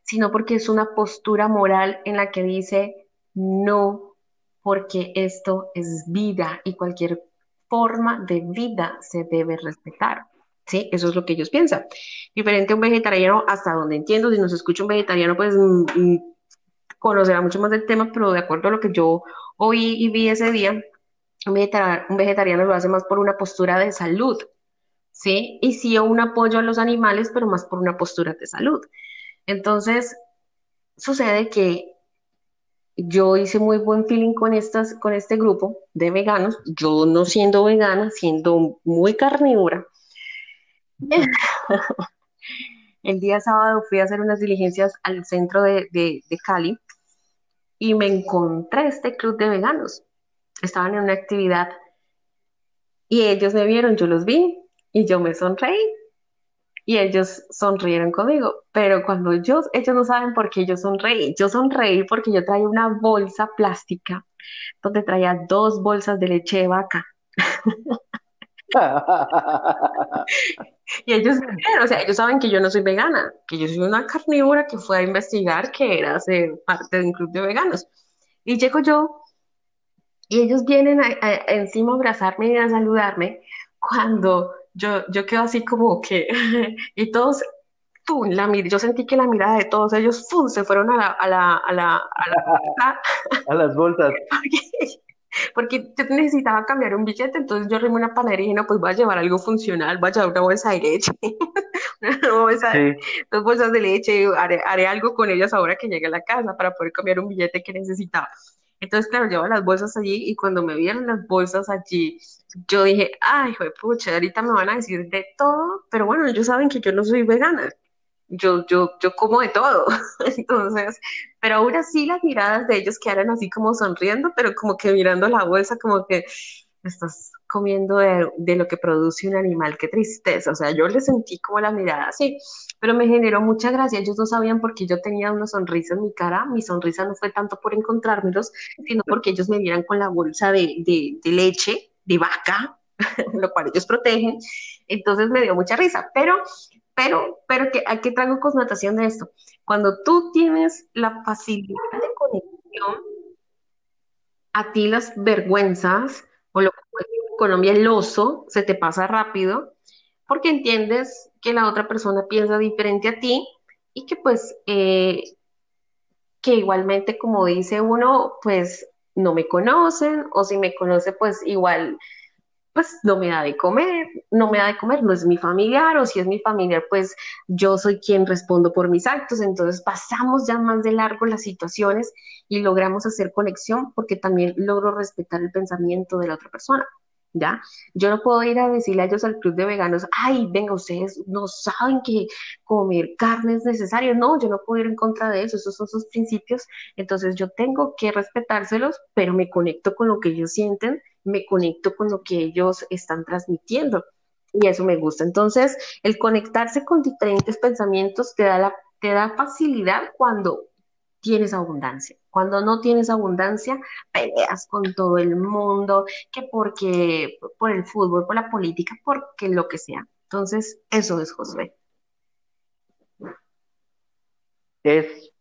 sino porque es una postura moral en la que dice, no, porque esto es vida y cualquier forma de vida se debe respetar. ¿Sí? Eso es lo que ellos piensan. Diferente a un vegetariano, hasta donde entiendo, si nos escucha un vegetariano, pues mm, mm, conocerá mucho más del tema, pero de acuerdo a lo que yo oí y vi ese día, un vegetariano, un vegetariano lo hace más por una postura de salud, ¿sí? Y sí un apoyo a los animales, pero más por una postura de salud. Entonces, sucede que yo hice muy buen feeling con, estas, con este grupo de veganos, yo no siendo vegana, siendo muy carnívora. El día sábado fui a hacer unas diligencias al centro de, de, Cali y me encontré este club de veganos. Estaban en una actividad y ellos me vieron, yo los vi y yo me sonreí y ellos sonrieron conmigo, pero cuando yo, ellos no saben por qué yo sonreí, yo sonreí porque yo traía una bolsa plástica donde traía dos bolsas de leche de vaca. y ellos, o sea, ellos saben que yo no soy vegana, que yo soy una carnívora que fue a investigar que era ser parte de un club de veganos. Y llego yo y ellos vienen encima a abrazarme y a saludarme cuando yo, yo quedo así como que, y todos, ¡pum! La, yo sentí que la mirada de todos ellos, ¡pum! se fueron a la, a la, a la, a, la, a las bolsas. Porque, yo necesitaba cambiar un billete, entonces yo rimé una panadería y dije, no, pues voy a llevar algo funcional, voy a llevar una bolsa de leche, dos bolsas de leche, haré, haré algo con ellas ahora que llegue a la casa para poder cambiar un billete que necesitaba. Entonces, claro, llevo las bolsas allí y cuando me vieron las bolsas allí, yo dije, ay, hijo de pucha, ahorita me van a decir de todo, pero bueno, ellos saben que yo no soy vegana. yo, yo, yo como de todo. Entonces, pero aún así las miradas de ellos quedaron así como sonriendo, pero como que mirando la bolsa, como que estás comiendo de, lo que produce un animal, qué tristeza. O sea, yo le sentí como la mirada así, pero me generó mucha gracia. Ellos no sabían por qué yo tenía una sonrisa en mi cara. Mi sonrisa no fue tanto por encontrármelos, sino porque ellos me vieran con la bolsa de, de, de leche de vaca, lo cual ellos protegen. Entonces me dio mucha risa, pero pero, pero que, ¿a qué traigo connotación de esto? Cuando tú tienes la facilidad de conexión, a ti las vergüenzas, o lo que en Colombia el oso, se te pasa rápido, porque entiendes que la otra persona piensa diferente a ti y que pues, eh, que igualmente como dice uno, pues no me conocen, o si me conoce, pues igual pues no me da de comer, no me da de comer, no es mi familiar, o si es mi familiar, pues yo soy quien respondo por mis actos. Entonces pasamos ya más de largo las situaciones y logramos hacer conexión porque también logro respetar el pensamiento de la otra persona. Yo no puedo ir a decirle a ellos al club de veganos, ay, venga, ustedes no saben que comer carne es necesario. No, yo no puedo ir en contra de eso, esos son sus principios. Entonces yo tengo que respetárselos, pero me conecto con lo que ellos sienten me conecto con lo que ellos están transmitiendo. Y eso me gusta. Entonces, el conectarse con diferentes pensamientos te da, te da facilidad cuando tienes abundancia. Cuando no tienes abundancia, peleas con todo el mundo, que porque por el fútbol, por la política, porque lo que sea. Entonces, eso es Josué. Es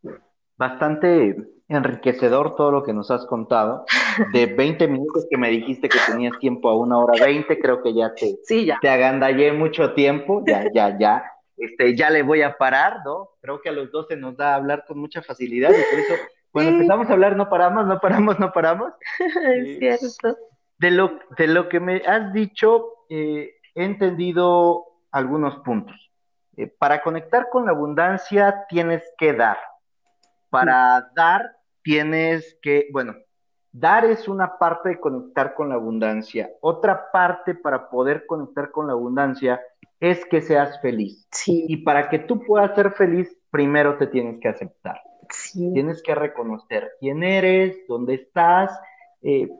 bastante enriquecedor todo lo que nos has contado. De 20 minutos que me dijiste que tenías tiempo a una hora 20, creo que ya te, sí, ya. te agandallé mucho tiempo, ya, ya, ya. Este, ya le voy a parar, ¿no? Creo que a los 12 nos da a hablar con mucha facilidad y por eso cuando empezamos a hablar no paramos, no paramos, no paramos. es cierto. De lo, de lo que me has dicho, eh, he entendido algunos puntos. Eh, para conectar con la abundancia tienes que dar. Para dar tienes que, bueno, dar es una parte de conectar con la abundancia. Otra parte para poder conectar con la abundancia es que seas feliz. Sí. Y para que tú puedas ser feliz, primero te tienes que aceptar. Sí. Tienes que reconocer quién eres, dónde estás. Eh,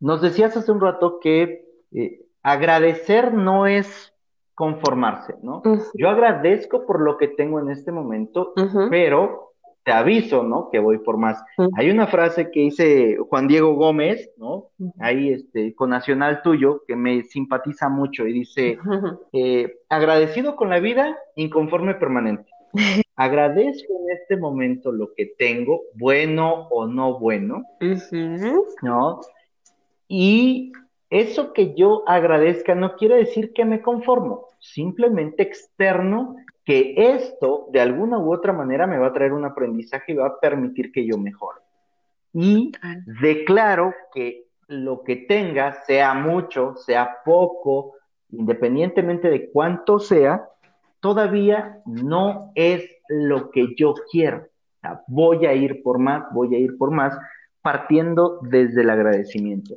nos decías hace un rato que eh, agradecer no es conformarse, ¿no? Yo agradezco por lo que tengo en este momento, pero te aviso, ¿no? Que voy por más. Hay una frase que dice Juan Diego Gómez, ¿no? Ahí, este, con Nacional Tuyo, que me simpatiza mucho y dice, eh, agradecido con la vida, inconforme permanente. Agradezco en este momento lo que tengo, bueno o no bueno, ¿no? Y eso que yo agradezca no quiere decir que me conformo, simplemente externo que esto de alguna u otra manera me va a traer un aprendizaje y va a permitir que yo mejore. Y declaro que lo que tenga, sea mucho, sea poco, independientemente de cuánto sea, todavía no es lo que yo quiero. voy a ir por más, voy a ir por más, partiendo desde el agradecimiento.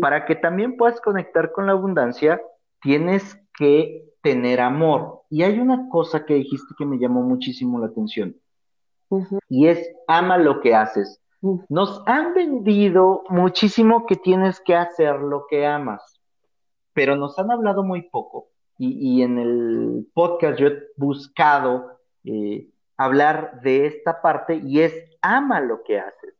Para que también puedas conectar con la abundancia, tienes que tener amor. Y hay una cosa que dijiste que me llamó muchísimo la atención. Y es, ama lo que haces. Nos han vendido muchísimo que tienes que hacer lo que amas, pero nos han hablado muy poco. Y, en el podcast yo he buscado eh, hablar de esta parte y es, ama lo que haces.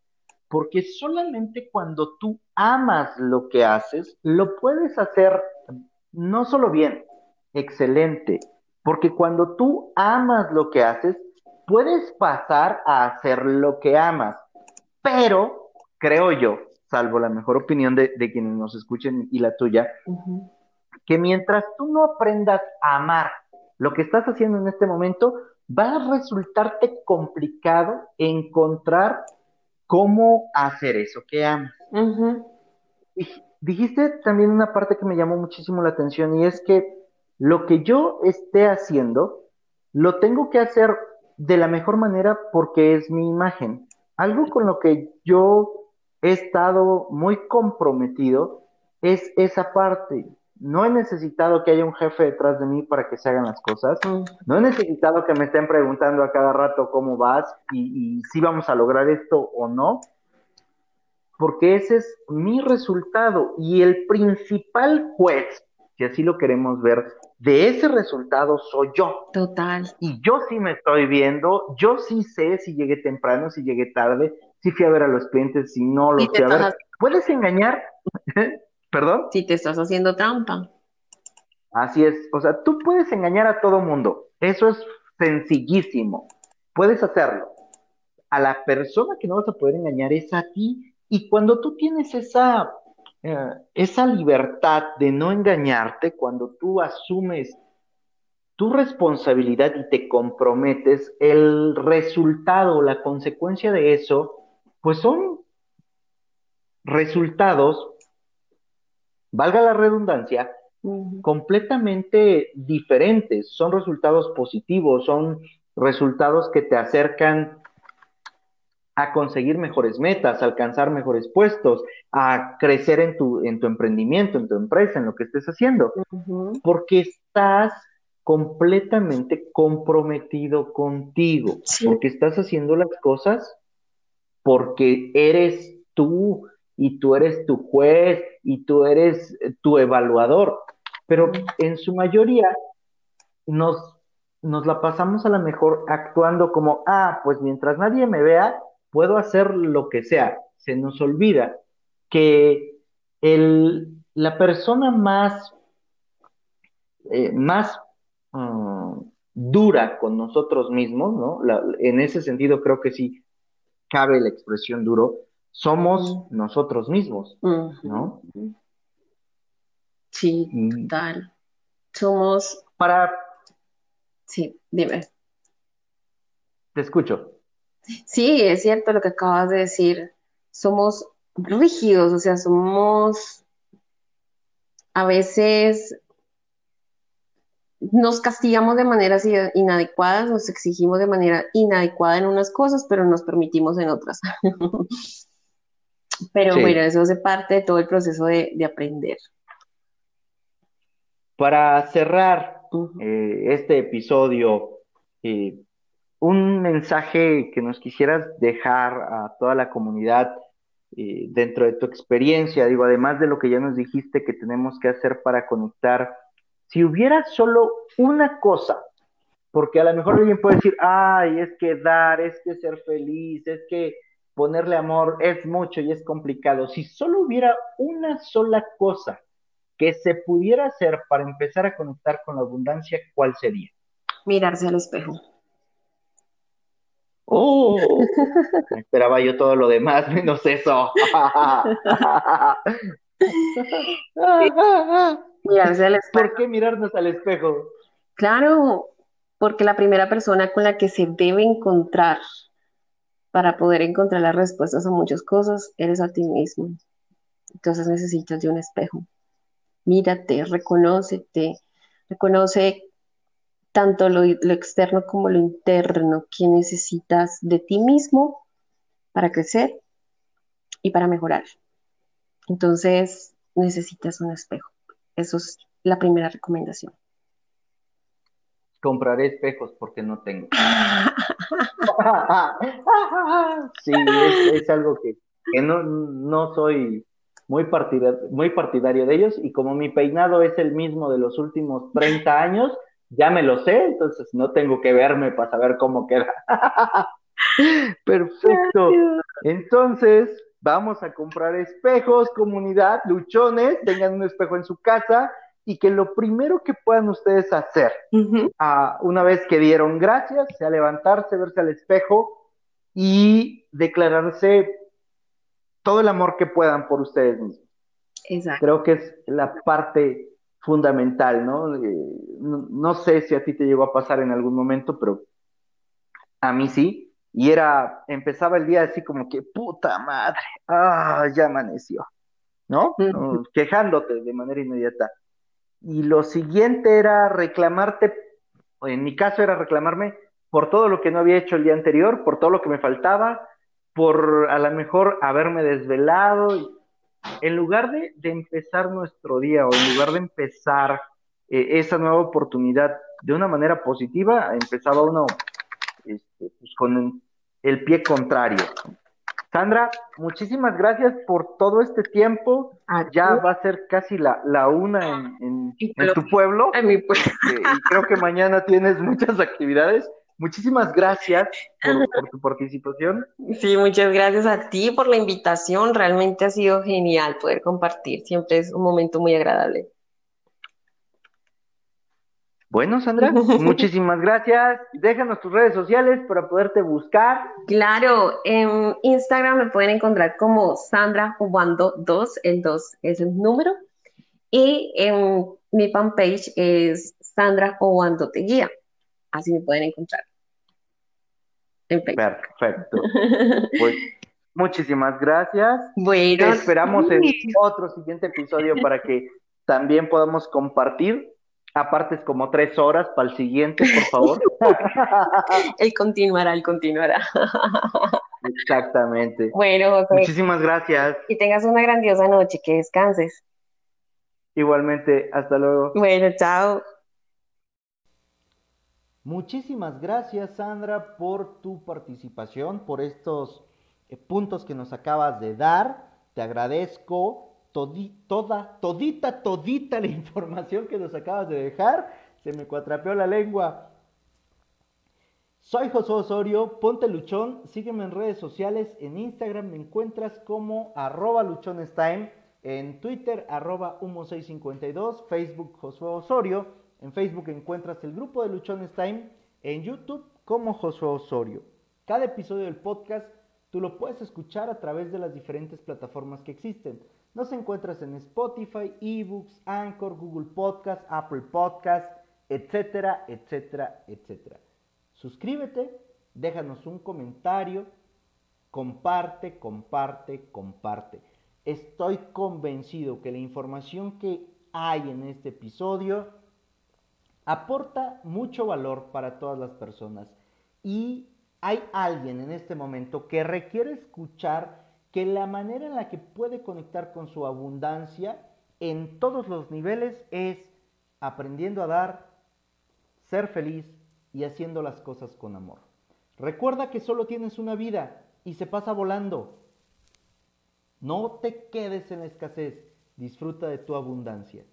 Porque solamente cuando tú amas lo que haces, lo puedes hacer no solo bien, excelente, porque cuando tú amas lo que haces, puedes pasar a hacer lo que amas, pero creo yo, salvo la mejor opinión de, quienes nos escuchen y la tuya, que mientras tú no aprendas a amar lo que estás haciendo en este momento, va a resultarte complicado encontrar cómo hacer eso que amas. Dijiste también una parte que me llamó muchísimo la atención y es que lo que yo esté haciendo, lo tengo que hacer de la mejor manera porque es mi imagen. Algo con lo que yo he estado muy comprometido es esa parte. No he necesitado que haya un jefe detrás de mí para que se hagan las cosas. No he necesitado que me estén preguntando a cada rato cómo vas y, y si vamos a lograr esto o no. Porque ese es mi resultado y el principal juez, si así lo queremos ver, de ese resultado soy yo. Total. Y yo sí me estoy viendo, yo sí sé si llegué temprano, si llegué tarde, si fui a ver a los clientes, si no los fui a ver. ¿Puedes engañar? ¿Perdón? Si te estás haciendo trampa. Así es, o sea, tú puedes engañar a todo mundo, eso es sencillísimo, puedes hacerlo. A la persona que no vas a poder engañar es a ti, y cuando tú tienes esa, eh, esa libertad de no engañarte, cuando tú asumes tu responsabilidad y te comprometes, el resultado, la consecuencia de eso, pues son resultados valga la redundancia, completamente diferentes. Son resultados positivos, son resultados que te acercan a conseguir mejores metas, a alcanzar mejores puestos, a crecer en tu, en tu emprendimiento, en tu empresa, en lo que estés haciendo, porque estás completamente comprometido contigo, porque estás haciendo las cosas porque eres tú, y tú eres tu juez y tú eres eh, tu evaluador. Pero en su mayoría nos, nos la pasamos a lo mejor actuando como, ah, pues mientras nadie me vea, puedo hacer lo que sea. Se nos olvida que el, la persona más, eh, más mm, dura con nosotros mismos, ¿no? en ese sentido creo que sí cabe la expresión duro, somos nosotros mismos, ¿no? Sí, total. Somos. Para. Sí, dime. Te escucho. Sí, es cierto lo que acabas de decir. Somos rígidos, o sea, somos a veces nos castigamos de maneras inadecuadas, nos exigimos de manera inadecuada en unas cosas, pero nos permitimos en otras. Pero bueno, eso hace parte de todo el proceso de, aprender. Para cerrar eh, este episodio, eh, un mensaje que nos quisieras dejar a toda la comunidad eh, dentro de tu experiencia, digo, además de lo que ya nos dijiste que tenemos que hacer para conectar, si hubiera solo una cosa, porque a lo mejor alguien puede decir, ay, es que dar, es que ser feliz, es que ponerle amor es mucho y es complicado. Si solo hubiera una sola cosa que se pudiera hacer para empezar a conectar con la abundancia, ¿cuál sería? Mirarse al espejo. Oh, esperaba yo todo lo demás menos eso. Mirarse al espejo. ¿Por qué mirarnos al espejo? Claro, porque la primera persona con la que se debe encontrar para poder encontrar las respuestas a muchas cosas, eres a ti mismo. Entonces necesitas de un espejo. Mírate, reconócete, reconoce tanto lo, externo como lo interno que necesitas de ti mismo para crecer y para mejorar. Entonces necesitas un espejo. Eso es la primera recomendación. Compraré espejos porque no tengo. sí, es, algo que, no, no soy muy partidario, muy partidario de ellos y como mi peinado es el mismo de los últimos 30 años, ya me lo sé, entonces no tengo que verme para saber cómo queda. Perfecto. Entonces, vamos a comprar espejos, comunidad, luchones, tengan un espejo en su casa y que lo primero que puedan ustedes hacer, una vez que dieron gracias, sea levantarse, verse al espejo y declararse todo el amor que puedan por ustedes mismos. Exacto. Creo que es la parte fundamental, ¿no? Eh, ¿no? ¿no? sé si a ti te llegó a pasar en algún momento, pero a mí sí. Y era, empezaba el día así como que, puta madre, ah, ya amaneció, ¿no? Quejándote de manera inmediata y lo siguiente era reclamarte, en mi caso era reclamarme por todo lo que no había hecho el día anterior, por todo lo que me faltaba, por a lo mejor haberme desvelado en lugar de, empezar nuestro día o en lugar de empezar eh, esa nueva oportunidad de una manera positiva, empezaba uno este, pues, con el pie contrario. Sandra, muchísimas gracias por todo este tiempo. ya va a ser casi la, la una en, tu pueblo. En mi pueblo. Este, y creo que mañana tienes muchas actividades. Muchísimas gracias por, tu participación. Sí, muchas gracias a ti por la invitación. Realmente ha sido genial poder compartir. Siempre es un momento muy agradable. Bueno, Sandra, muchísimas gracias. Déjanos tus redes sociales para poderte buscar. Claro, en Instagram me pueden encontrar como Sandra Jugando 2, el 2 es el número. Y en mi fanpage es Sandra Jugando Te Guía. Así me pueden encontrar. Perfecto. Pues muchísimas gracias. Bueno. Te esperamos en otro siguiente episodio para que también podamos compartir Aparte es como tres horas para el siguiente, por favor. él continuará, él continuará. Exactamente. Bueno, José. Muchísimas gracias. Y tengas una grandiosa noche, que descanses. Igualmente, hasta luego. Bueno, chao. Muchísimas gracias, Sandra, por tu participación, por estos eh, puntos que nos acabas de dar. Te agradezco toda, todita, todita la información que nos acabas de dejar. Se me cuatrapeó la lengua. Soy José Osorio, ponte luchón, sígueme en redes sociales, en Instagram me encuentras como arroba luchonestime, en Twitter arroba humo652, Facebook Josué Osorio, en Facebook encuentras el grupo de Luchones Time, en YouTube como Josué Osorio. Cada episodio del podcast tú lo puedes escuchar a través de las diferentes plataformas que existen. Nos encuentras en Spotify, eBooks, Anchor, Google Podcast, Apple Podcast, etcétera, etcétera, etcétera. Suscríbete, déjanos un comentario, comparte, comparte, comparte. Estoy convencido que la información que hay en este episodio aporta mucho valor para todas las personas y hay alguien en este momento que requiere escuchar que la manera en la que puede conectar con su abundancia en todos los niveles es aprendiendo a dar, ser feliz y haciendo las cosas con amor. Recuerda que solo tienes una vida y se pasa volando. No te quedes en la escasez, disfruta de tu abundancia.